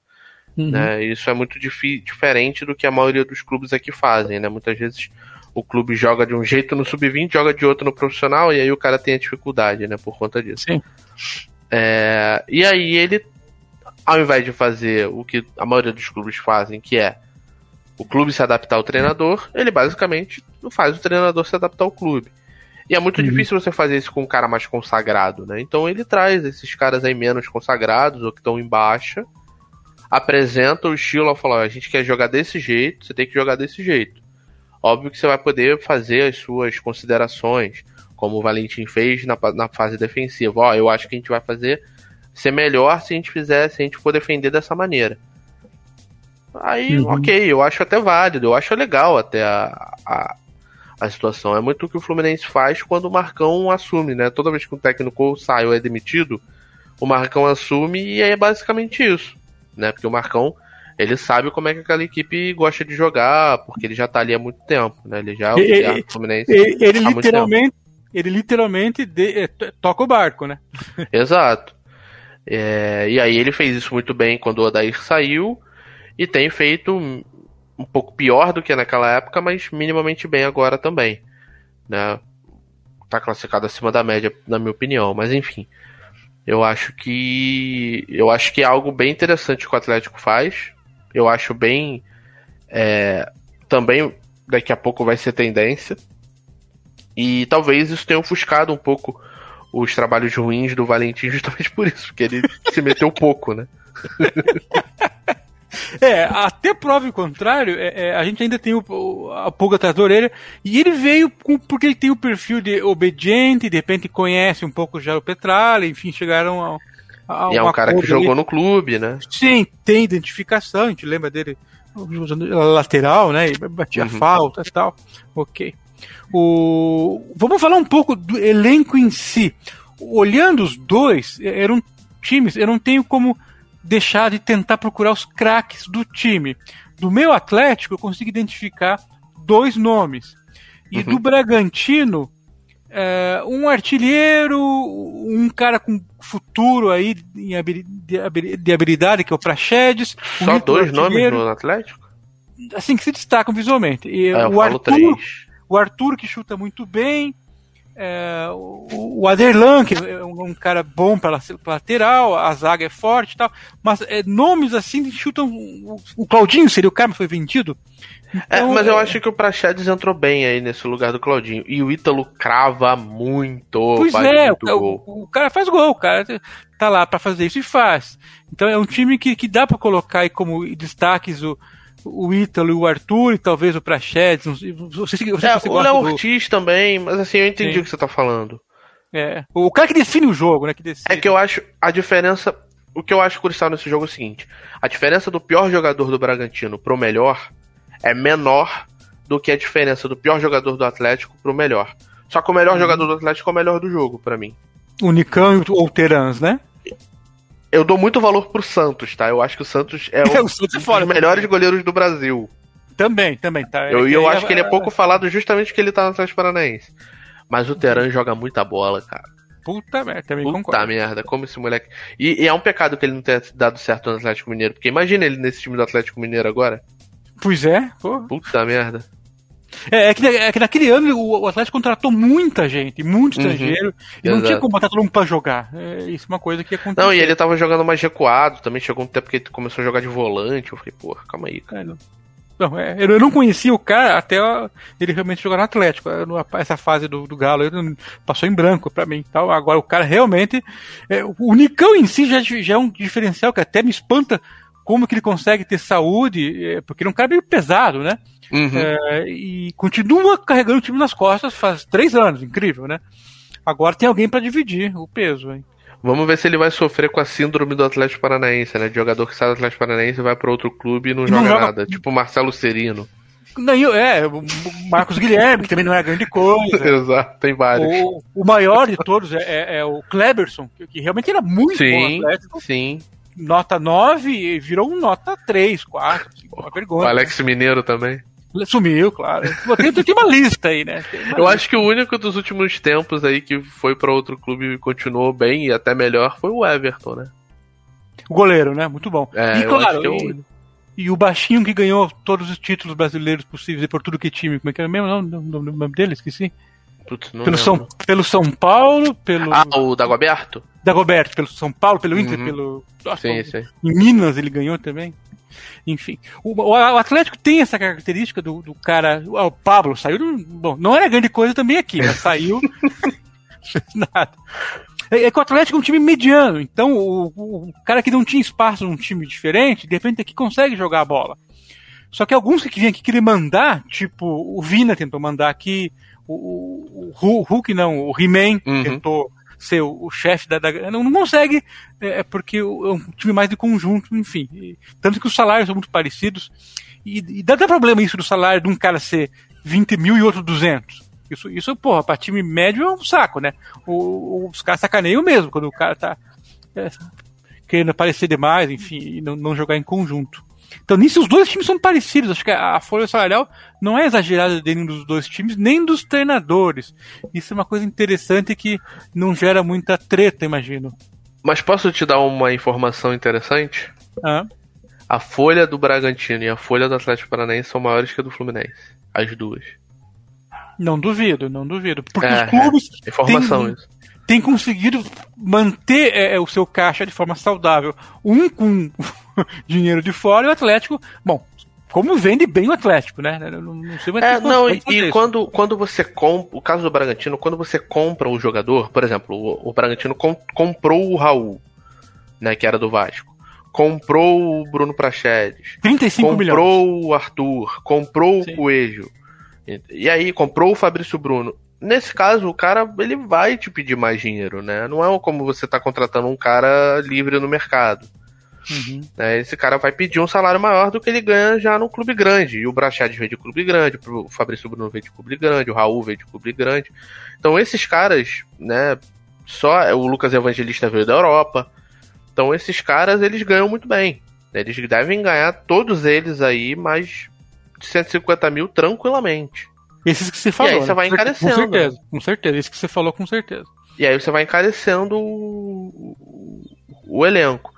Uhum. né? Isso é muito diferente do que a maioria dos clubes aqui fazem, né? Muitas vezes o clube joga de um jeito no sub-20, joga de outro no profissional, e aí o cara tem a dificuldade, né? Por conta disso. Sim. É, e aí ele, ao invés de fazer o que a maioria dos clubes fazem, que é o clube se adaptar ao treinador, ele basicamente faz o treinador se adaptar ao clube. E é muito difícil você fazer isso com um cara mais consagrado, né? Então ele traz esses caras aí menos consagrados ou que estão em baixa, apresenta o estilo, fala, "Ó, a gente quer jogar desse jeito, você tem que jogar desse jeito. Óbvio que você vai poder fazer as suas considerações, como o Valentim fez na, na fase defensiva. Ó, eu acho que a gente vai fazer ser melhor se a gente fizer, se a gente for defender dessa maneira. Aí, Uhum. ok, eu acho até válido, eu acho legal até a, a, a situação. É muito o que o Fluminense faz quando o Marcão assume, né? Toda vez que um técnico sai ou é demitido, o Marcão assume e é basicamente isso, né? Porque o Marcão, ele sabe como é que aquela equipe gosta de jogar, porque ele já tá ali há muito tempo, né? Ele já é o E- do Fluminense. Ele, ele literalmente, ele literalmente de- é, to- toca o barco, né? (laughs) Exato. É, e aí ele fez isso muito bem quando o Odair saiu e tem feito um, um pouco pior do que naquela época, mas minimamente bem agora também. Né? Tá classificado acima da média, na minha opinião, mas enfim. Eu acho que. Eu acho que é algo bem interessante que o Atlético faz. Eu acho bem. é, também daqui a pouco vai ser tendência. E talvez isso tenha ofuscado um pouco os trabalhos ruins do Valentim (laughs) justamente por isso, porque ele se meteu pouco, né? (laughs) É, até prova o contrário, é, é, a gente ainda tem o, o- a pulga atrás da orelha, e ele veio com- porque ele tem o perfil de obediente, de repente conhece um pouco já o Petralha, enfim, chegaram a, E é um cara que jogou ali. no clube, né? Sim, tem identificação, a gente lembra dele lateral, né? E batia Uhum. falta e tal. Ok. O... Vamos falar um pouco do elenco em si. Olhando os dois, eram times, eu não tenho como deixar de tentar procurar os craques do time. Do meu Atlético, eu consigo identificar dois nomes. E Uhum. do Bragantino, é, um artilheiro, um cara com futuro aí de, habili- de habilidade, que é o Praxedes. um Só outro dois nomes no Atlético? Assim, que se destacam visualmente. E, eu o, Arthur, três. O Arthur, que chuta muito bem. é, o, o Aderlan, que é um, um cara bom pela lateral, a zaga é forte e tal. Mas é, nomes assim que chutam. O, o Claudinho seria o cara que foi vendido. É, Então, mas eu é, acho que o Praxedes entrou bem aí nesse lugar do Claudinho. E o Ítalo crava muito. Pois faz é, muito o, gol. o- cara faz gol, o cara tá lá pra fazer isso e faz. Então é um time que, que dá pra colocar aí como destaques o, o Ítalo e o Arthur e talvez o sei se você, É, você o Léo do- Ortiz também, mas assim, eu entendi Sim. o que você tá falando. é, o cara que define o jogo, né? Que decide. É que eu acho a diferença. O que eu acho crucial nesse jogo é o seguinte: a diferença do pior jogador do Bragantino pro melhor é menor do que a diferença do pior jogador do Atlético pro melhor. Só que o melhor jogador do Atlético é o melhor do jogo, pra mim. O Nicão ou o Terans, né? Eu dou muito valor pro Santos, tá? Eu acho que o Santos é É, (laughs) um o Santos é dos melhores goleiros do Brasil. Também, também. Tá, Eu, É e eu que- acho que ele é pouco falado justamente porque ele tá no Atlético Paranaense. Mas o Teran joga muita bola, cara. Puta merda, também Puta concordo. merda, como esse moleque. E, e é um pecado que ele não tenha dado certo no Atlético Mineiro, porque imagina ele nesse time do Atlético Mineiro agora. Pois é, pô. Puta merda. É, é que, é que naquele ano o, o Atlético contratou muita gente, muito Uhum. estrangeiro, e não Exato. tinha como botar todo mundo pra jogar. É, isso é uma coisa que aconteceu. Não, e ele tava jogando mais recuado, também chegou um tempo que ele começou a jogar de volante. Eu falei, porra, calma aí, cara. É, não. Não, é, eu não conhecia o cara até ele realmente jogar no Atlético. Essa fase do, do Galo ele passou em branco pra mim. Tal. Agora o cara realmente. é, o Nicão em si já, já é um diferencial que até me espanta como que ele consegue ter saúde, é, porque ele é um cara meio pesado, né? Uhum. É, e continua carregando o time nas costas faz três anos, incrível, né? Agora tem alguém pra dividir o peso, hein? Vamos ver se ele vai sofrer com a síndrome do Atlético Paranaense, né? De jogador que sai do Atlético Paranaense e vai pra outro clube e não, não joga, joga- nada. Tipo o Marcelo Serino. Não, é, o Marcos Guilherme, que também não é grande coisa. (laughs) Exato, tem vários. O, o maior de todos é, é- é o Kleberson, que, que realmente era muito bom Sim, atlético. sim. Nota 9 e virou um nota 3, 4. Assim, uma O vergonha. Alex Mineiro também. Sumiu, claro. Tem, tem uma lista aí, né? Eu lista. acho que o único dos últimos tempos aí que foi pra outro clube e continuou bem e até melhor foi o Everton, né? O goleiro, né? Muito bom. É, e eu claro, que é o e, e o baixinho que ganhou todos os títulos brasileiros possíveis e por tudo que time. Como é que era mesmo o nome, o nome dele? Esqueci. Putz, Pelo lembro. São, pelo São Paulo, pelo Ah, o Dagoberto? Dagoberto, pelo São Paulo, pelo Inter, Uhum. pelo. Nossa, Sim, sim. Em Minas ele ganhou também. Enfim. O, o- Atlético tem essa característica do, do cara. O, Pablo saiu. do- Bom, não era grande coisa também aqui, mas saiu. (laughs) nada. É, é que o Atlético é um time mediano. Então, o, o- o cara que não tinha espaço num time diferente, de repente aqui consegue jogar a bola. Só que alguns que vinham aqui querer mandar, tipo, o Vina tentou mandar aqui, o, o, o Hulk não, o He-Man Uhum. tentou ser o, o chefe da, da- Não, não consegue, é, é porque o- é um time mais de conjunto, enfim. E- tanto que os salários são muito parecidos. E, e dá, dá problema isso do salário de um cara ser 20 mil e outro 200. Isso, isso porra, pra time médio é um saco, né? O- os caras sacaneiam mesmo quando o cara tá é, querendo aparecer demais, enfim, e não, não jogar em conjunto. Então, nisso, os dois times são parecidos. Acho que a folha salarial não é exagerada dentro dos dois times, nem dos treinadores. Isso é uma coisa interessante que não gera muita treta, imagino. Mas posso te dar uma informação interessante? Ah, A folha do Bragantino e a folha do Atlético Paranaense são maiores que a do Fluminense. As duas. não duvido, não duvido. Porque É, os clubes Informação têm, isso. têm conseguido manter é, o seu caixa de forma saudável. Um com (laughs) dinheiro de fora e o Atlético, bom, como vende bem o Atlético, né? Eu Não, não sei mais É, não, e, e quando, quando você compra, o caso do Bragantino, quando você compra um jogador, por exemplo, o, o Bragantino com- comprou o Raul, né, que era do Vasco. Comprou o Bruno Prachedes. 35 milhões. comprou o Arthur, comprou Sim. o Coelho. E, e aí, comprou o Fabrício Bruno. Nesse caso, o cara ele vai te pedir mais dinheiro, né? Não é como você tá contratando um cara livre no mercado. Uhum. né? Esse cara vai pedir um salário maior do que ele ganha já no clube grande. E o Brachad veio de clube grande, o Fabrício Bruno veio de clube grande, o Raul veio de clube grande. Então esses caras, né? Só o Lucas Evangelista veio da Europa. Então esses caras eles ganham muito bem. Eles devem ganhar todos eles aí mais de 150 mil tranquilamente. Esses que você falou. aí você né? vai Com encarecendo, certeza, com certeza. Esse que você falou, com certeza. E aí você vai encarecendo o, o- o elenco.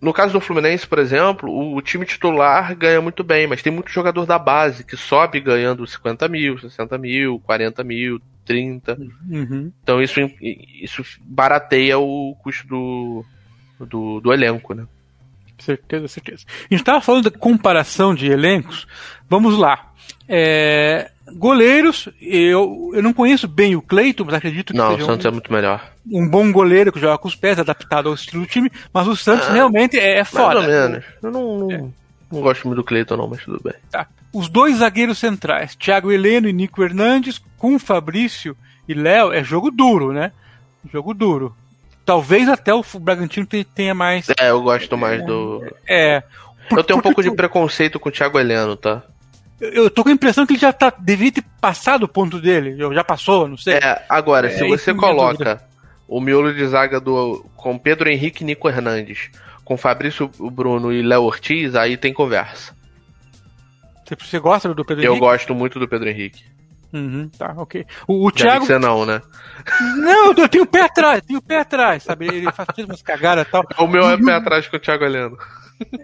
No caso do Fluminense, por exemplo, o, o time titular ganha muito bem, mas tem muito jogador da base que sobe ganhando 50 mil, 60 mil, 40 mil, 30. Uhum. Então isso, isso barateia o custo do, do, do elenco, né? Certeza, certeza. A gente estava falando da comparação de elencos. Vamos lá. É, goleiros, eu, eu não conheço bem o Cleiton, mas acredito que Não, o seja Santos um, é muito melhor. um bom goleiro que joga com os pés, adaptado ao estilo do time, mas o Santos realmente é, é foda. Ah, Mais ou menos. Eu não, não, não gosto muito do Cleiton, não, mas tudo bem. Tá. Os dois zagueiros centrais, Thiago Heleno e Nico Hernandes, com Fabrício e Léo, é jogo duro, né? Jogo duro. Talvez até o Bragantino te- tenha mais. É, eu gosto mais do. É. Eu tenho um pouco de o- preconceito com o Thiago Heleno, tá? Eu tô com a impressão que ele já tá, devia ter passado o ponto dele. Já passou, não sei. É, agora, É, se você coloca o miolo de zaga do com Pedro Henrique e Nico Hernandes, com Fabrício Bruno e Léo Ortiz, aí tem conversa. Você, você gosta do Pedro Eu Henrique? gosto muito do Pedro Henrique. Uhum, tá, ok. O, o Thiago. você não, né? Não, eu tenho o pé atrás, tenho o pé atrás, sabe? Ele faz umas cagadas e tal. O meu é pé atrás com o Thiago Heleno.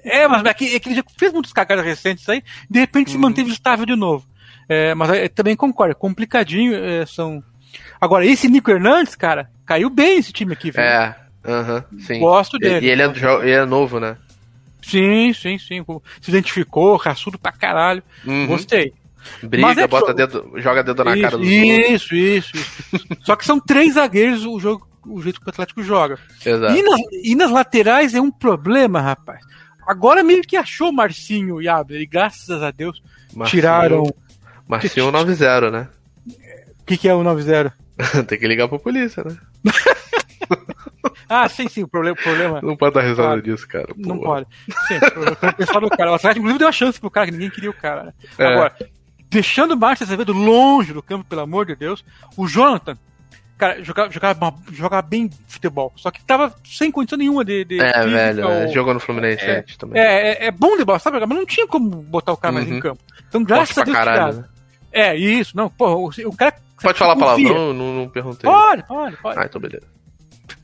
É, mas é que, é que ele já fez muitas cagadas recentes aí, de repente Uhum. se manteve estável de novo. É, mas é, também concordo, é complicadinho. é, são... Agora, esse Nico Hernandes, cara, caiu bem esse time aqui, viu? É, aham, sim. Gosto dele. e ele é, ele é novo, né? Sim, sim, sim. Se identificou, raçudo pra caralho. Uhum. Gostei. Briga, é bota dedo, joga dedo na cara isso, do outro. isso, isso, isso. Só que são três zagueiros o jogo, o jeito que o Atlético joga. Exato. E, nas- e nas laterais é um problema, rapaz. Agora meio que achou Marcinho e Abner, e graças a Deus Marcinho- tiraram. O Marcinho 9-0, né? que, que é o 9-0? (laughs) Tem que ligar pra polícia, né? (laughs) Ah, sim, sim, o problema. O problema Não pode dar risada disso, cara. não pode. Sim, o o pessoal do cara. O Atlético, inclusive, deu uma chance pro cara, que ninguém queria o cara. Né? É. Agora, deixando o Márcio Azevedo longe do campo, pelo amor de Deus, o Jonathan, cara, jogava, jogava, jogava bem futebol, só que tava sem condição nenhuma de. de É, física velho. é, ou- Jogou no Fluminense É, também. É, é, é bom de bola, sabe? Mas não tinha como botar o cara mais Uhum. em campo. Então, graças Forte a Deus. caralho, né? É, isso, não, porra, o, o cara. Pode falar confia. palavrão? Não, não perguntei. Pode, pode, pode. Ah, então beleza.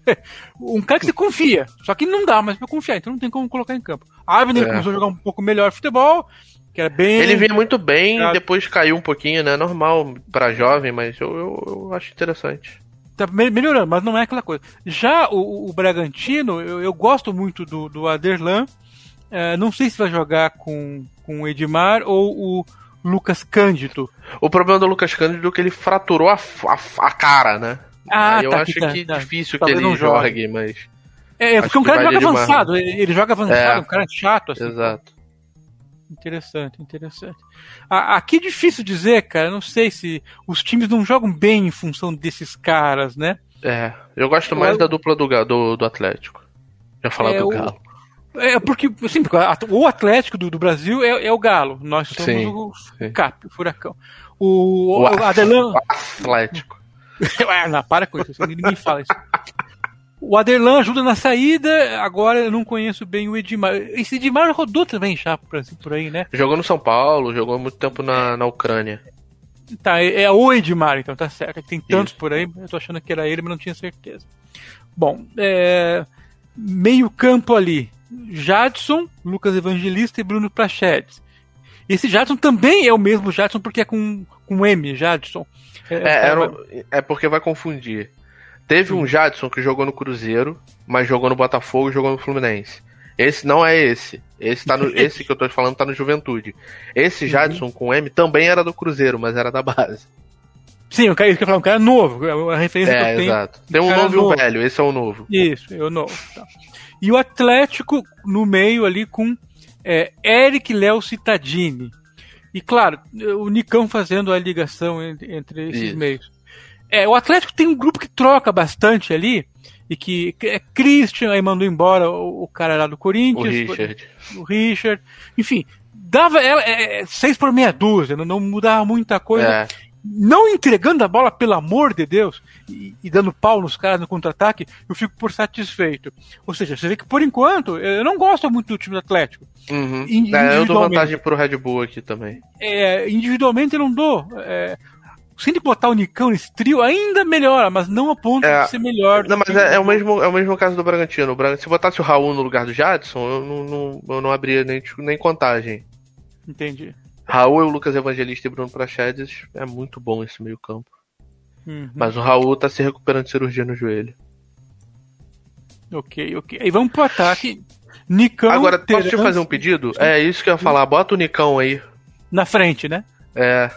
(laughs) Um cara que você confia, só que não dá mais pra confiar, então não tem como colocar em campo. A Abner É. começou a jogar um pouco melhor futebol, que era bem. Ele vinha muito bem, depois caiu um pouquinho, né? Normal pra jovem, mas eu, eu, eu acho interessante. Tá me- melhorando, mas não é aquela coisa. Já o, o Bragantino, eu, eu gosto muito do, do Aderlan. É, não sei se vai jogar com, com o Edmar ou o Lucas Cândido. O problema do Lucas Cândido é que ele fraturou a, a, a cara, né? Ah, Aí eu tá, acho que tá, que tá. difícil que ele não jogue. jogue, mas. É, Acho porque é um cara joga avançado. Ele, ele joga avançado, É. um cara chato. Assim. Exato. Interessante, interessante. Aqui é difícil dizer, cara. Não sei se os times não jogam bem em função desses caras, né? É. Eu gosto mais Eu- da dupla do, do, do Atlético. Já falar É, do o- Galo. É porque, porque a- o Atlético do, do Brasil é, é o Galo. Nós somos Sim, o, sim. o CAP, o Furacão. O, o, O. Atlético. (laughs) Ah, não, para com isso, ninguém fala isso. O Aderlan ajuda na saída, agora eu não conheço bem o Edmar. Esse Edmar rodou também já por, assim, por aí, né? Jogou no São Paulo, jogou muito tempo na, na Ucrânia. Tá, é, é o Edmar, então tá certo. É Tem tantos Isso. por aí, eu tô achando que era ele, mas não tinha certeza. Bom, é, meio campo ali. Jadson, Lucas Evangelista e Bruno Prachedes. Esse Jadson também é o mesmo Jadson porque é com, com M, Jadson. É, era um- é porque vai confundir. Teve um Jadson que jogou no Cruzeiro, mas jogou no Botafogo e jogou no Fluminense. Esse não é esse. Esse, tá no, (laughs) esse que eu tô te falando tá no Juventude. Esse Jadson com M também era do Cruzeiro, mas era da base. Sim, o cara, isso que eu um cara novo. A referência que É, eu tenho. exato. Tem um novo e um novo. velho, esse é o novo. Isso, eu não. Tá. E o Atlético no meio ali com é, Eric Léo Cittadini. E claro, o Nicão fazendo a ligação entre, entre esses Isso. meios. É, o Atlético tem um grupo que troca bastante ali. E que é Christian, aí mandou embora o, o cara lá do O Corinthians. Richard. O Richard. Enfim, dava ela é, é, seis por meia dúzia, não, não mudava muita coisa É, não entregando a bola, pelo amor de Deus, e, e dando pau nos caras no contra-ataque, eu fico por satisfeito. Ou seja, você vê que por enquanto eu não gosto muito do time do Atlético. uhum. É, eu dou vantagem pro Red Bull aqui também. É, individualmente eu não dou. Se ele botar o Nicão nesse trio, ainda melhora, mas não a ponto É. de ser melhor. Não, mas é, é o mesmo, é o mesmo caso do Bragantino. O Bragantino. Se botasse o Raul no lugar do Jadson, eu não, não, eu não abria nem, nem contagem. Entendi. Raul e o Lucas Evangelista e Bruno Prachedes é muito bom esse meio campo. Uhum. Mas o Raul tá se recuperando de cirurgia no joelho. Ok, ok. Aí vamos pro ataque. Nicão. Agora, posso te Terence fazer um pedido? É isso que eu ia falar. Bota o Nicão aí. Na frente, né? É,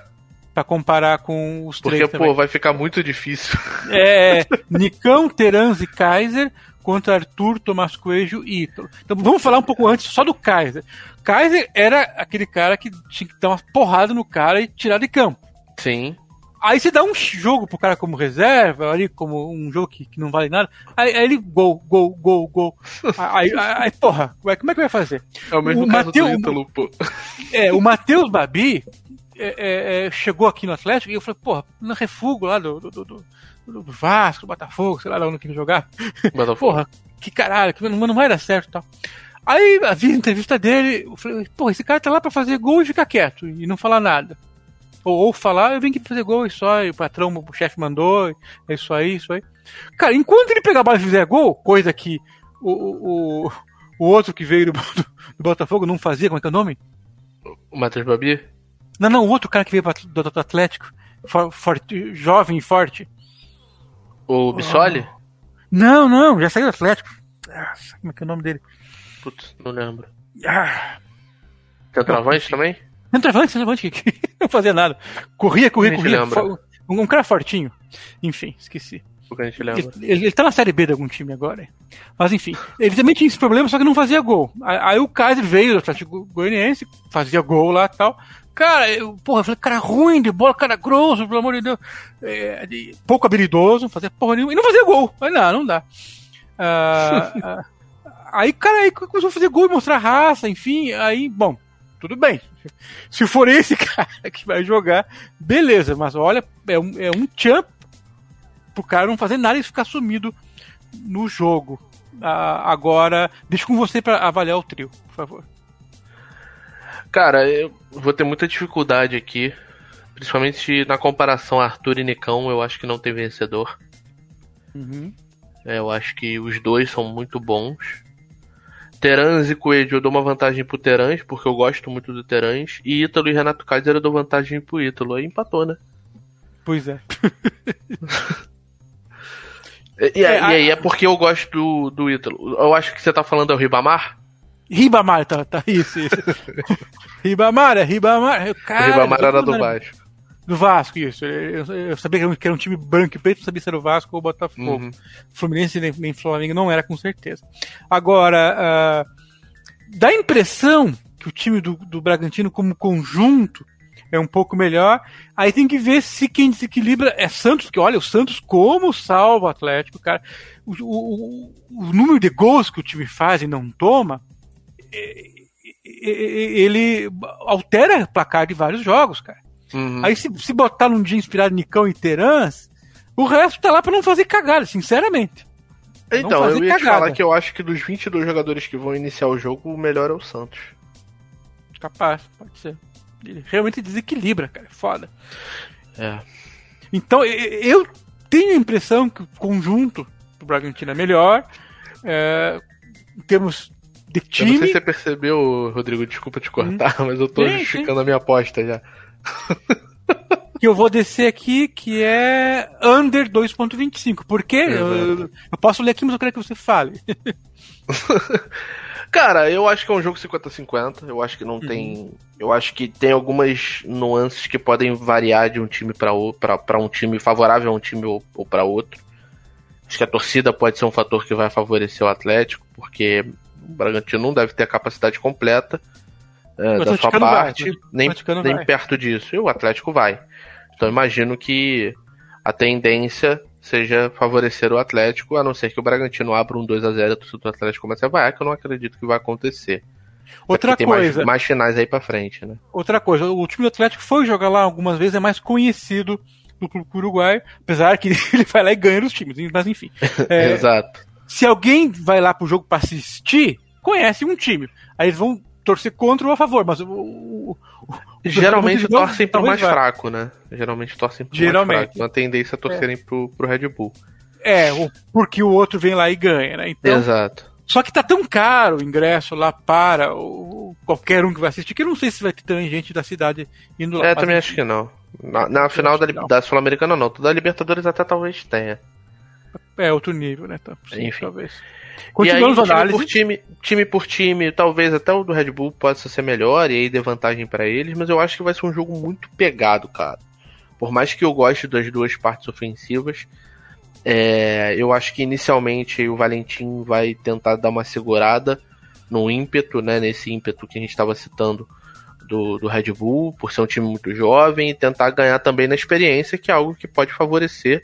Pra comparar com os porque, três pô, também. vai ficar muito difícil. (laughs) É, Nicão, Terans e Kaiser contra Arthur, Tomás Coelho e Ítalo. Então vamos falar um pouco antes só do Kaiser. Kaiser era aquele cara que tinha que dar uma porrada no cara e tirar de campo. Sim. Aí você dá um jogo pro cara como reserva, ali como um jogo que, que não vale nada. Aí, aí ele gol, gol, gol, gol. (laughs) Aí, aí, aí, porra, ué, como é que vai fazer? É o mesmo O caso Mateu- do Ítalo, pô. É, o Matheus Babi é, é, é, chegou aqui no Atlético e eu falei, porra, no refugo lá do, do, do, do- Vasco, do Botafogo, sei lá de onde que ele jogar. (laughs) Botafogo. Porra, que caralho, que não, não vai dar certo e tal. Aí vi a entrevista dele, eu falei, porra, esse cara tá lá pra fazer gol e ficar quieto e não falar nada. Ou, ou falar, eu vim aqui fazer gol e só, e o patrão, o chefe mandou, é isso aí, isso aí. Cara, enquanto ele pegar a bola e fizer gol, coisa que o, o, o, o outro que veio do, do, (laughs) do Botafogo não fazia, como é que é o nome? O Matheus Babi? Não, não, o outro cara que veio do, do Atlético, for- forte, jovem e forte. O Bissoli? Não, não, já saiu do Atlético. Ah, como é que é o nome dele? Putz, não lembro. Ah, Centroavante também? Centroavante, centroavante, que (laughs) não fazia nada. Corria, corria, corria. Um, um cara fortinho. Enfim, esqueci. Ele, ele, ele tá na Série B de algum time agora. Mas enfim, ele também tinha esse problema, só que não fazia gol. Aí, aí o Kaiser veio do Atlético Goianiense, fazia gol lá e tal. Cara, eu, porra, eu falei, cara ruim de bola, cara grosso, pelo amor de Deus. É, de- pouco habilidoso, não fazia porra nenhuma. E não fazia gol. Aí não, não dá. Uh, (laughs) aí, cara, aí começou a fazer gol e mostrar raça, enfim, aí, bom, tudo bem. Se for esse (laughs) cara que vai jogar, beleza, mas olha, é um, é um champ pro cara não fazer nada e ficar sumido no jogo. Uh, agora, deixa com você para avaliar o trio, por favor. Cara, eu vou ter muita dificuldade aqui. Principalmente na comparação Arthur e Nicão, eu acho que não tem vencedor. Uhum. É, eu acho que os dois são muito bons. Terans e Coelho eu dou uma vantagem pro Terans, porque eu gosto muito do Terans. E Ítalo e Renato Kaiser eu dou vantagem pro Ítalo. Aí empatou, né? Pois é. (laughs) e, e, é, e aí é porque eu gosto do, do Ítalo. Eu acho que você tá falando é o Ribamar? Ribamar, tá, tá isso, isso. Ribamar, é Ribamar. Cara, Ribamar era do Vasco. Do Vasco, isso. Eu, eu sabia que era um time branco e preto, não sabia se era o Vasco ou o Botafogo. Uhum. Fluminense nem, nem Flamengo não era com certeza. Agora, uh, dá a impressão que o time do, do Bragantino, como conjunto, é um pouco melhor. Aí tem que ver se quem desequilibra é Santos, que olha, o Santos como salva o Atlético, cara. O, o, o, número de gols que o time faz e não toma, ele altera o placar de vários jogos, cara. Uhum. Aí se, se botar num dia inspirado em Nicão e Terãs, o resto tá lá pra não fazer cagada, sinceramente. Então, eu ia cagada. te falar que eu acho que dos 22 jogadores que vão iniciar o jogo, o melhor é o Santos. Capaz, pode ser. Ele realmente desequilibra, cara. É foda. É. Então, eu tenho a impressão que o conjunto do Bragantino é melhor. É, em termos de time. Eu não sei se você percebeu, Rodrigo, desculpa te cortar, hum. mas eu tô sim, justificando sim. a minha aposta já. que (laughs) eu vou descer aqui, que é under 2.25. Porque eu, eu, posso ler aqui, mas eu quero que você fale. (laughs) Cara, eu acho que é um jogo 50-50. Eu acho que não uhum. tem. Eu acho que tem algumas nuances que podem variar de um time para um time favorável a um time ou, ou para outro. Acho que a torcida pode ser um fator que vai favorecer o Atlético, porque o Bragantino não deve ter a capacidade completa é, da sua parte, vai, nem, nem perto disso. E o Atlético vai. Então imagino que a tendência seja favorecer o Atlético, a não ser que o Bragantino abra um 2 a 0 e o Atlético comece a vaiar, que eu não acredito que vai acontecer. Outra tem coisa. Mais, mais, finais aí pra frente, né? Outra coisa, o time do Atlético foi jogar lá algumas vezes, é mais conhecido do clube uruguai, apesar que (laughs) ele vai lá e ganha os times, mas enfim. (laughs) É, Exato. Se alguém vai lá pro jogo pra assistir, conhece um time. Aí eles vão torcer contra ou a favor, mas o. o, o Geralmente torcem pro mais vai. fraco, né? Geralmente torcem pro Geralmente. mais fraco. Uma tendência a torcerem é. pro, pro Red Bull. É, porque o outro vem lá e ganha, né? Então, Exato. Só que tá tão caro o ingresso lá para o, qualquer um que vai assistir, que eu não sei se vai ter tanta gente da cidade indo lá. É, também acho que não. Na, na final da, da Sul-Americana não. Da Libertadores até talvez tenha. É, outro nível, né? Tá, sim, Enfim. Talvez. Continuamos análise. Por time, time por time, talvez até o do Red Bull possa ser melhor e aí dê vantagem para eles, mas eu acho que vai ser um jogo muito pegado, cara. Por mais que eu goste das duas partes ofensivas, é, eu acho que inicialmente o Valentim vai tentar dar uma segurada no ímpeto, né? Nesse ímpeto que a gente estava citando do, do Red Bull, por ser um time muito jovem, e tentar ganhar também na experiência, que é algo que pode favorecer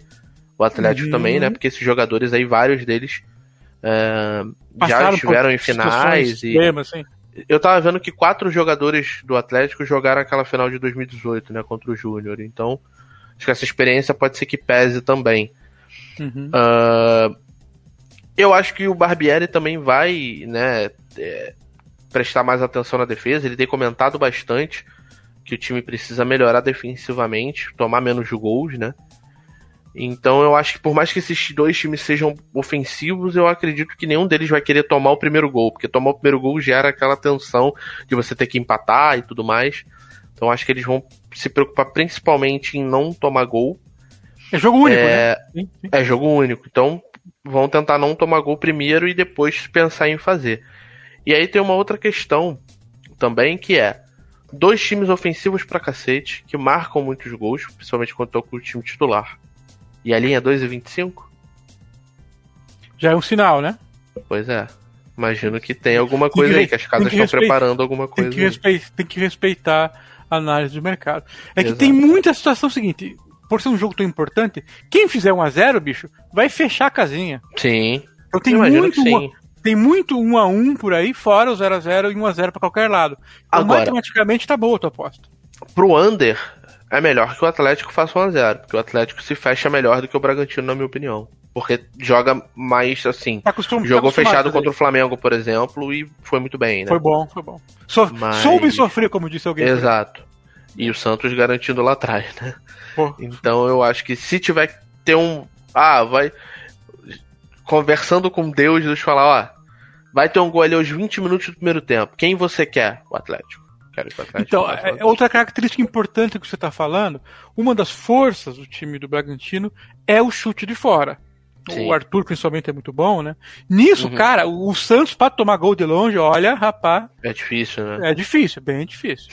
o Atlético uhum. também, né? Porque esses jogadores aí, vários deles é, já estiveram em finais. E... assim. Eu tava vendo que quatro jogadores do Atlético jogaram aquela final de 2018, né? Contra o Júnior. Então, acho que essa experiência pode ser que pese também. Uhum. Uh, eu acho que o Barbieri também vai, né? É, prestar mais atenção na defesa. Ele tem comentado bastante que o time precisa melhorar defensivamente, tomar menos gols, né? Então eu acho que por mais que esses dois times sejam ofensivos, eu acredito que nenhum deles vai querer tomar o primeiro gol, porque tomar o primeiro gol gera aquela tensão de você ter que empatar e tudo mais. Então acho que eles vão se preocupar principalmente em não tomar gol. É jogo único, é, né? É jogo único. Então vão tentar não tomar gol primeiro e depois pensar em fazer. E aí tem uma outra questão também que é dois times ofensivos pra cacete que marcam muitos gols, principalmente quando estão com o time titular. E a linha 2,25? Já é um sinal, né? Pois é. Imagino que tem alguma coisa tem aí, que as casas que estão preparando alguma coisa. Tem que, respeitar, tem que respeitar a análise do mercado. É Exato. que tem muita situação seguinte. Por ser um jogo tão importante, quem fizer 1 a 0 bicho, vai fechar a casinha. Sim. Então tem muito, uma, tem muito 1 a 1 por aí, fora o 0 a 0 e 1 a 0 para qualquer lado. Então, Agora, matematicamente tá boa a tua aposta. Pro under, é melhor que o Atlético faça 1 a 0 porque o Atlético se fecha melhor do que o Bragantino, na minha opinião. Porque joga mais assim. Tá acostum- jogou tá fechado contra o Flamengo, por exemplo, e foi muito bem, né? Foi bom, foi bom. So, Mas- Soube sofrer, como disse alguém. Exato. E o Santos garantindo lá atrás, né? Pô, Então eu acho que se tiver que ter um. Ah, vai. Conversando com Deus, Deus falar, ó. Vai ter um gol ali aos 20 minutos do primeiro tempo. Quem você quer? O Atlético. Então, é- Atlético. outra característica importante que você está falando, uma das forças do time do Bragantino é o chute de fora. Sim. O Arthur, principalmente, é muito bom, né? Nisso, Uhum. cara, o Santos, para tomar gol de longe, olha, rapaz, É difícil, né? é difícil, bem difícil.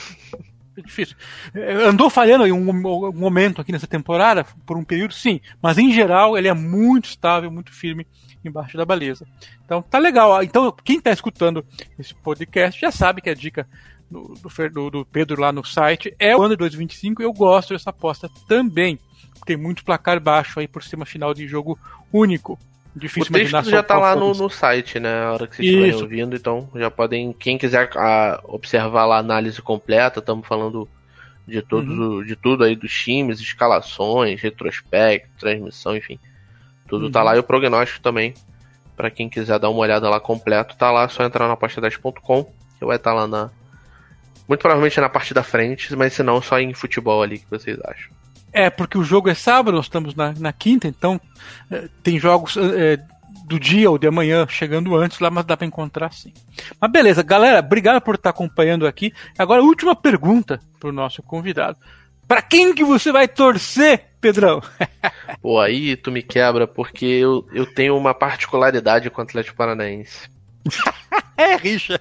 É difícil. É, Andou falhando em um, um momento aqui nessa temporada, por um período, sim. Mas em geral, ele é muito estável, muito firme embaixo da baliza. Então tá legal. Então, quem tá escutando esse podcast já sabe que a dica do, do do- Pedro lá no site é o ano de 2025. Eu gosto dessa aposta também. Tem muito placar baixo aí por ser uma final de jogo único. O Difícil imaginar texto já tá qual lá no, no site, né? A hora que vocês estiverem ouvindo, então já podem. Quem quiser ah, observar lá a análise completa, estamos falando de, todos Uhum. o- de tudo aí dos times, escalações, retrospecto, transmissão, enfim. Tudo tá Uhum. lá e o prognóstico também. Pra quem quiser dar uma olhada lá completo, tá lá, só entrar na aposta10.com, que vai estar lá na. Muito provavelmente na parte da frente, mas se não, só em futebol ali que vocês acham. É, porque o jogo é sábado, nós estamos na, na quinta, então eh, tem jogos eh, do dia ou de amanhã chegando antes lá, mas dá pra encontrar sim. Mas beleza, galera, obrigado por estar acompanhando aqui. Agora, última pergunta pro nosso convidado. Pra quem que você vai torcer, Pedrão? (laughs) Pô, aí tu me quebra, porque eu, eu tenho uma particularidade com o Atlético Paranaense. (laughs) É, Richa.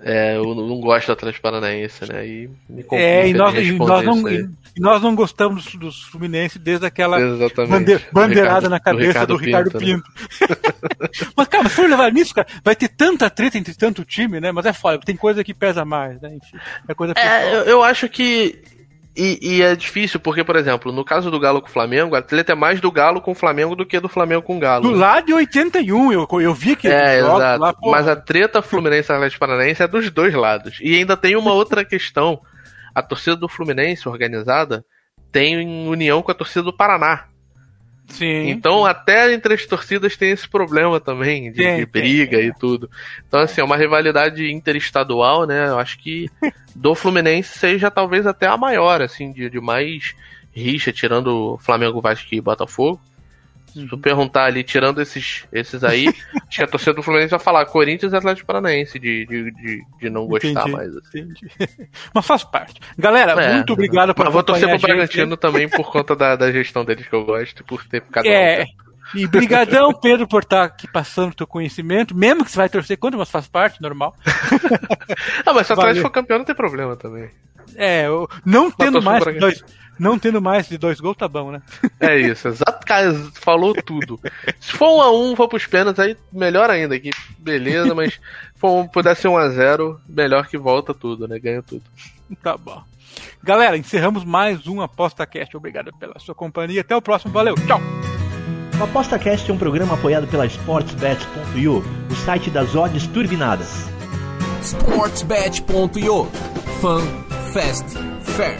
É, eu não gosto do Atlético Paranaense, né? E me É, e nós, e nós, não, e nós não gostamos dos, Fluminense desde aquela Do bandeirada Ricardo- na cabeça do Ricardo, né? Pinto. (laughs) Mas, cara, se for levar nisso, cara, vai ter tanta treta entre tanto time, né? Mas é foda, tem coisa que pesa mais, né? Enfim, é coisa É, eu, eu acho que. E, e é difícil, porque, por exemplo, no caso do Galo com o Flamengo, a atleta é mais do Galo com o Flamengo do que do Flamengo com o Galo. Do lado de 81, eu, eu vi que É, exato. lá, Mas a treta Fluminense Atlético Paranaense é dos dois lados. E ainda tem uma outra questão. A torcida do Fluminense organizada tem união com a torcida do Paraná. Sim. Então, até entre as torcidas tem esse problema também, de, Tem, de tem, briga e tudo. Então, assim, é uma rivalidade interestadual, né? Eu acho que (laughs) do Fluminense seja talvez até a maior, assim, de, de mais rixa, tirando Flamengo, Vasco e Botafogo. Se tu perguntar ali, tirando esses, esses aí, (laughs) acho que a torcida do Fluminense vai falar Corinthians e Atlético Paranaense de, de, de, de não gostar Entendi, mais. assim. entendi. (laughs) Mas faz parte. Galera, É, muito obrigado por vou torcer pro. Bragantino também por conta da, da gestão deles que eu gosto, por ter ficado É. E brigadão, Pedro, por estar aqui passando o teu conhecimento, mesmo que você vai torcer contra, mas faz parte, normal. (laughs) Ah, mas se o. Atlético for campeão, não tem problema também. É, não tendo mais dois, não tendo mais de dois gols tá bom, né? É isso, exato, cara, falou tudo. Se for um a um, for pros pênaltis, aí melhor ainda, que beleza, mas se for, um- puder ser um a zero, melhor que volta tudo, né? Ganha tudo. Tá bom. Galera, encerramos mais um Aposta Cast. Obrigado pela sua companhia. Até o próximo. Valeu. Tchau. O ApostaCast é um programa apoiado pela SportsBet.io, o site das odds turbinadas. Sportsbet.io Fun, Fast, Fair.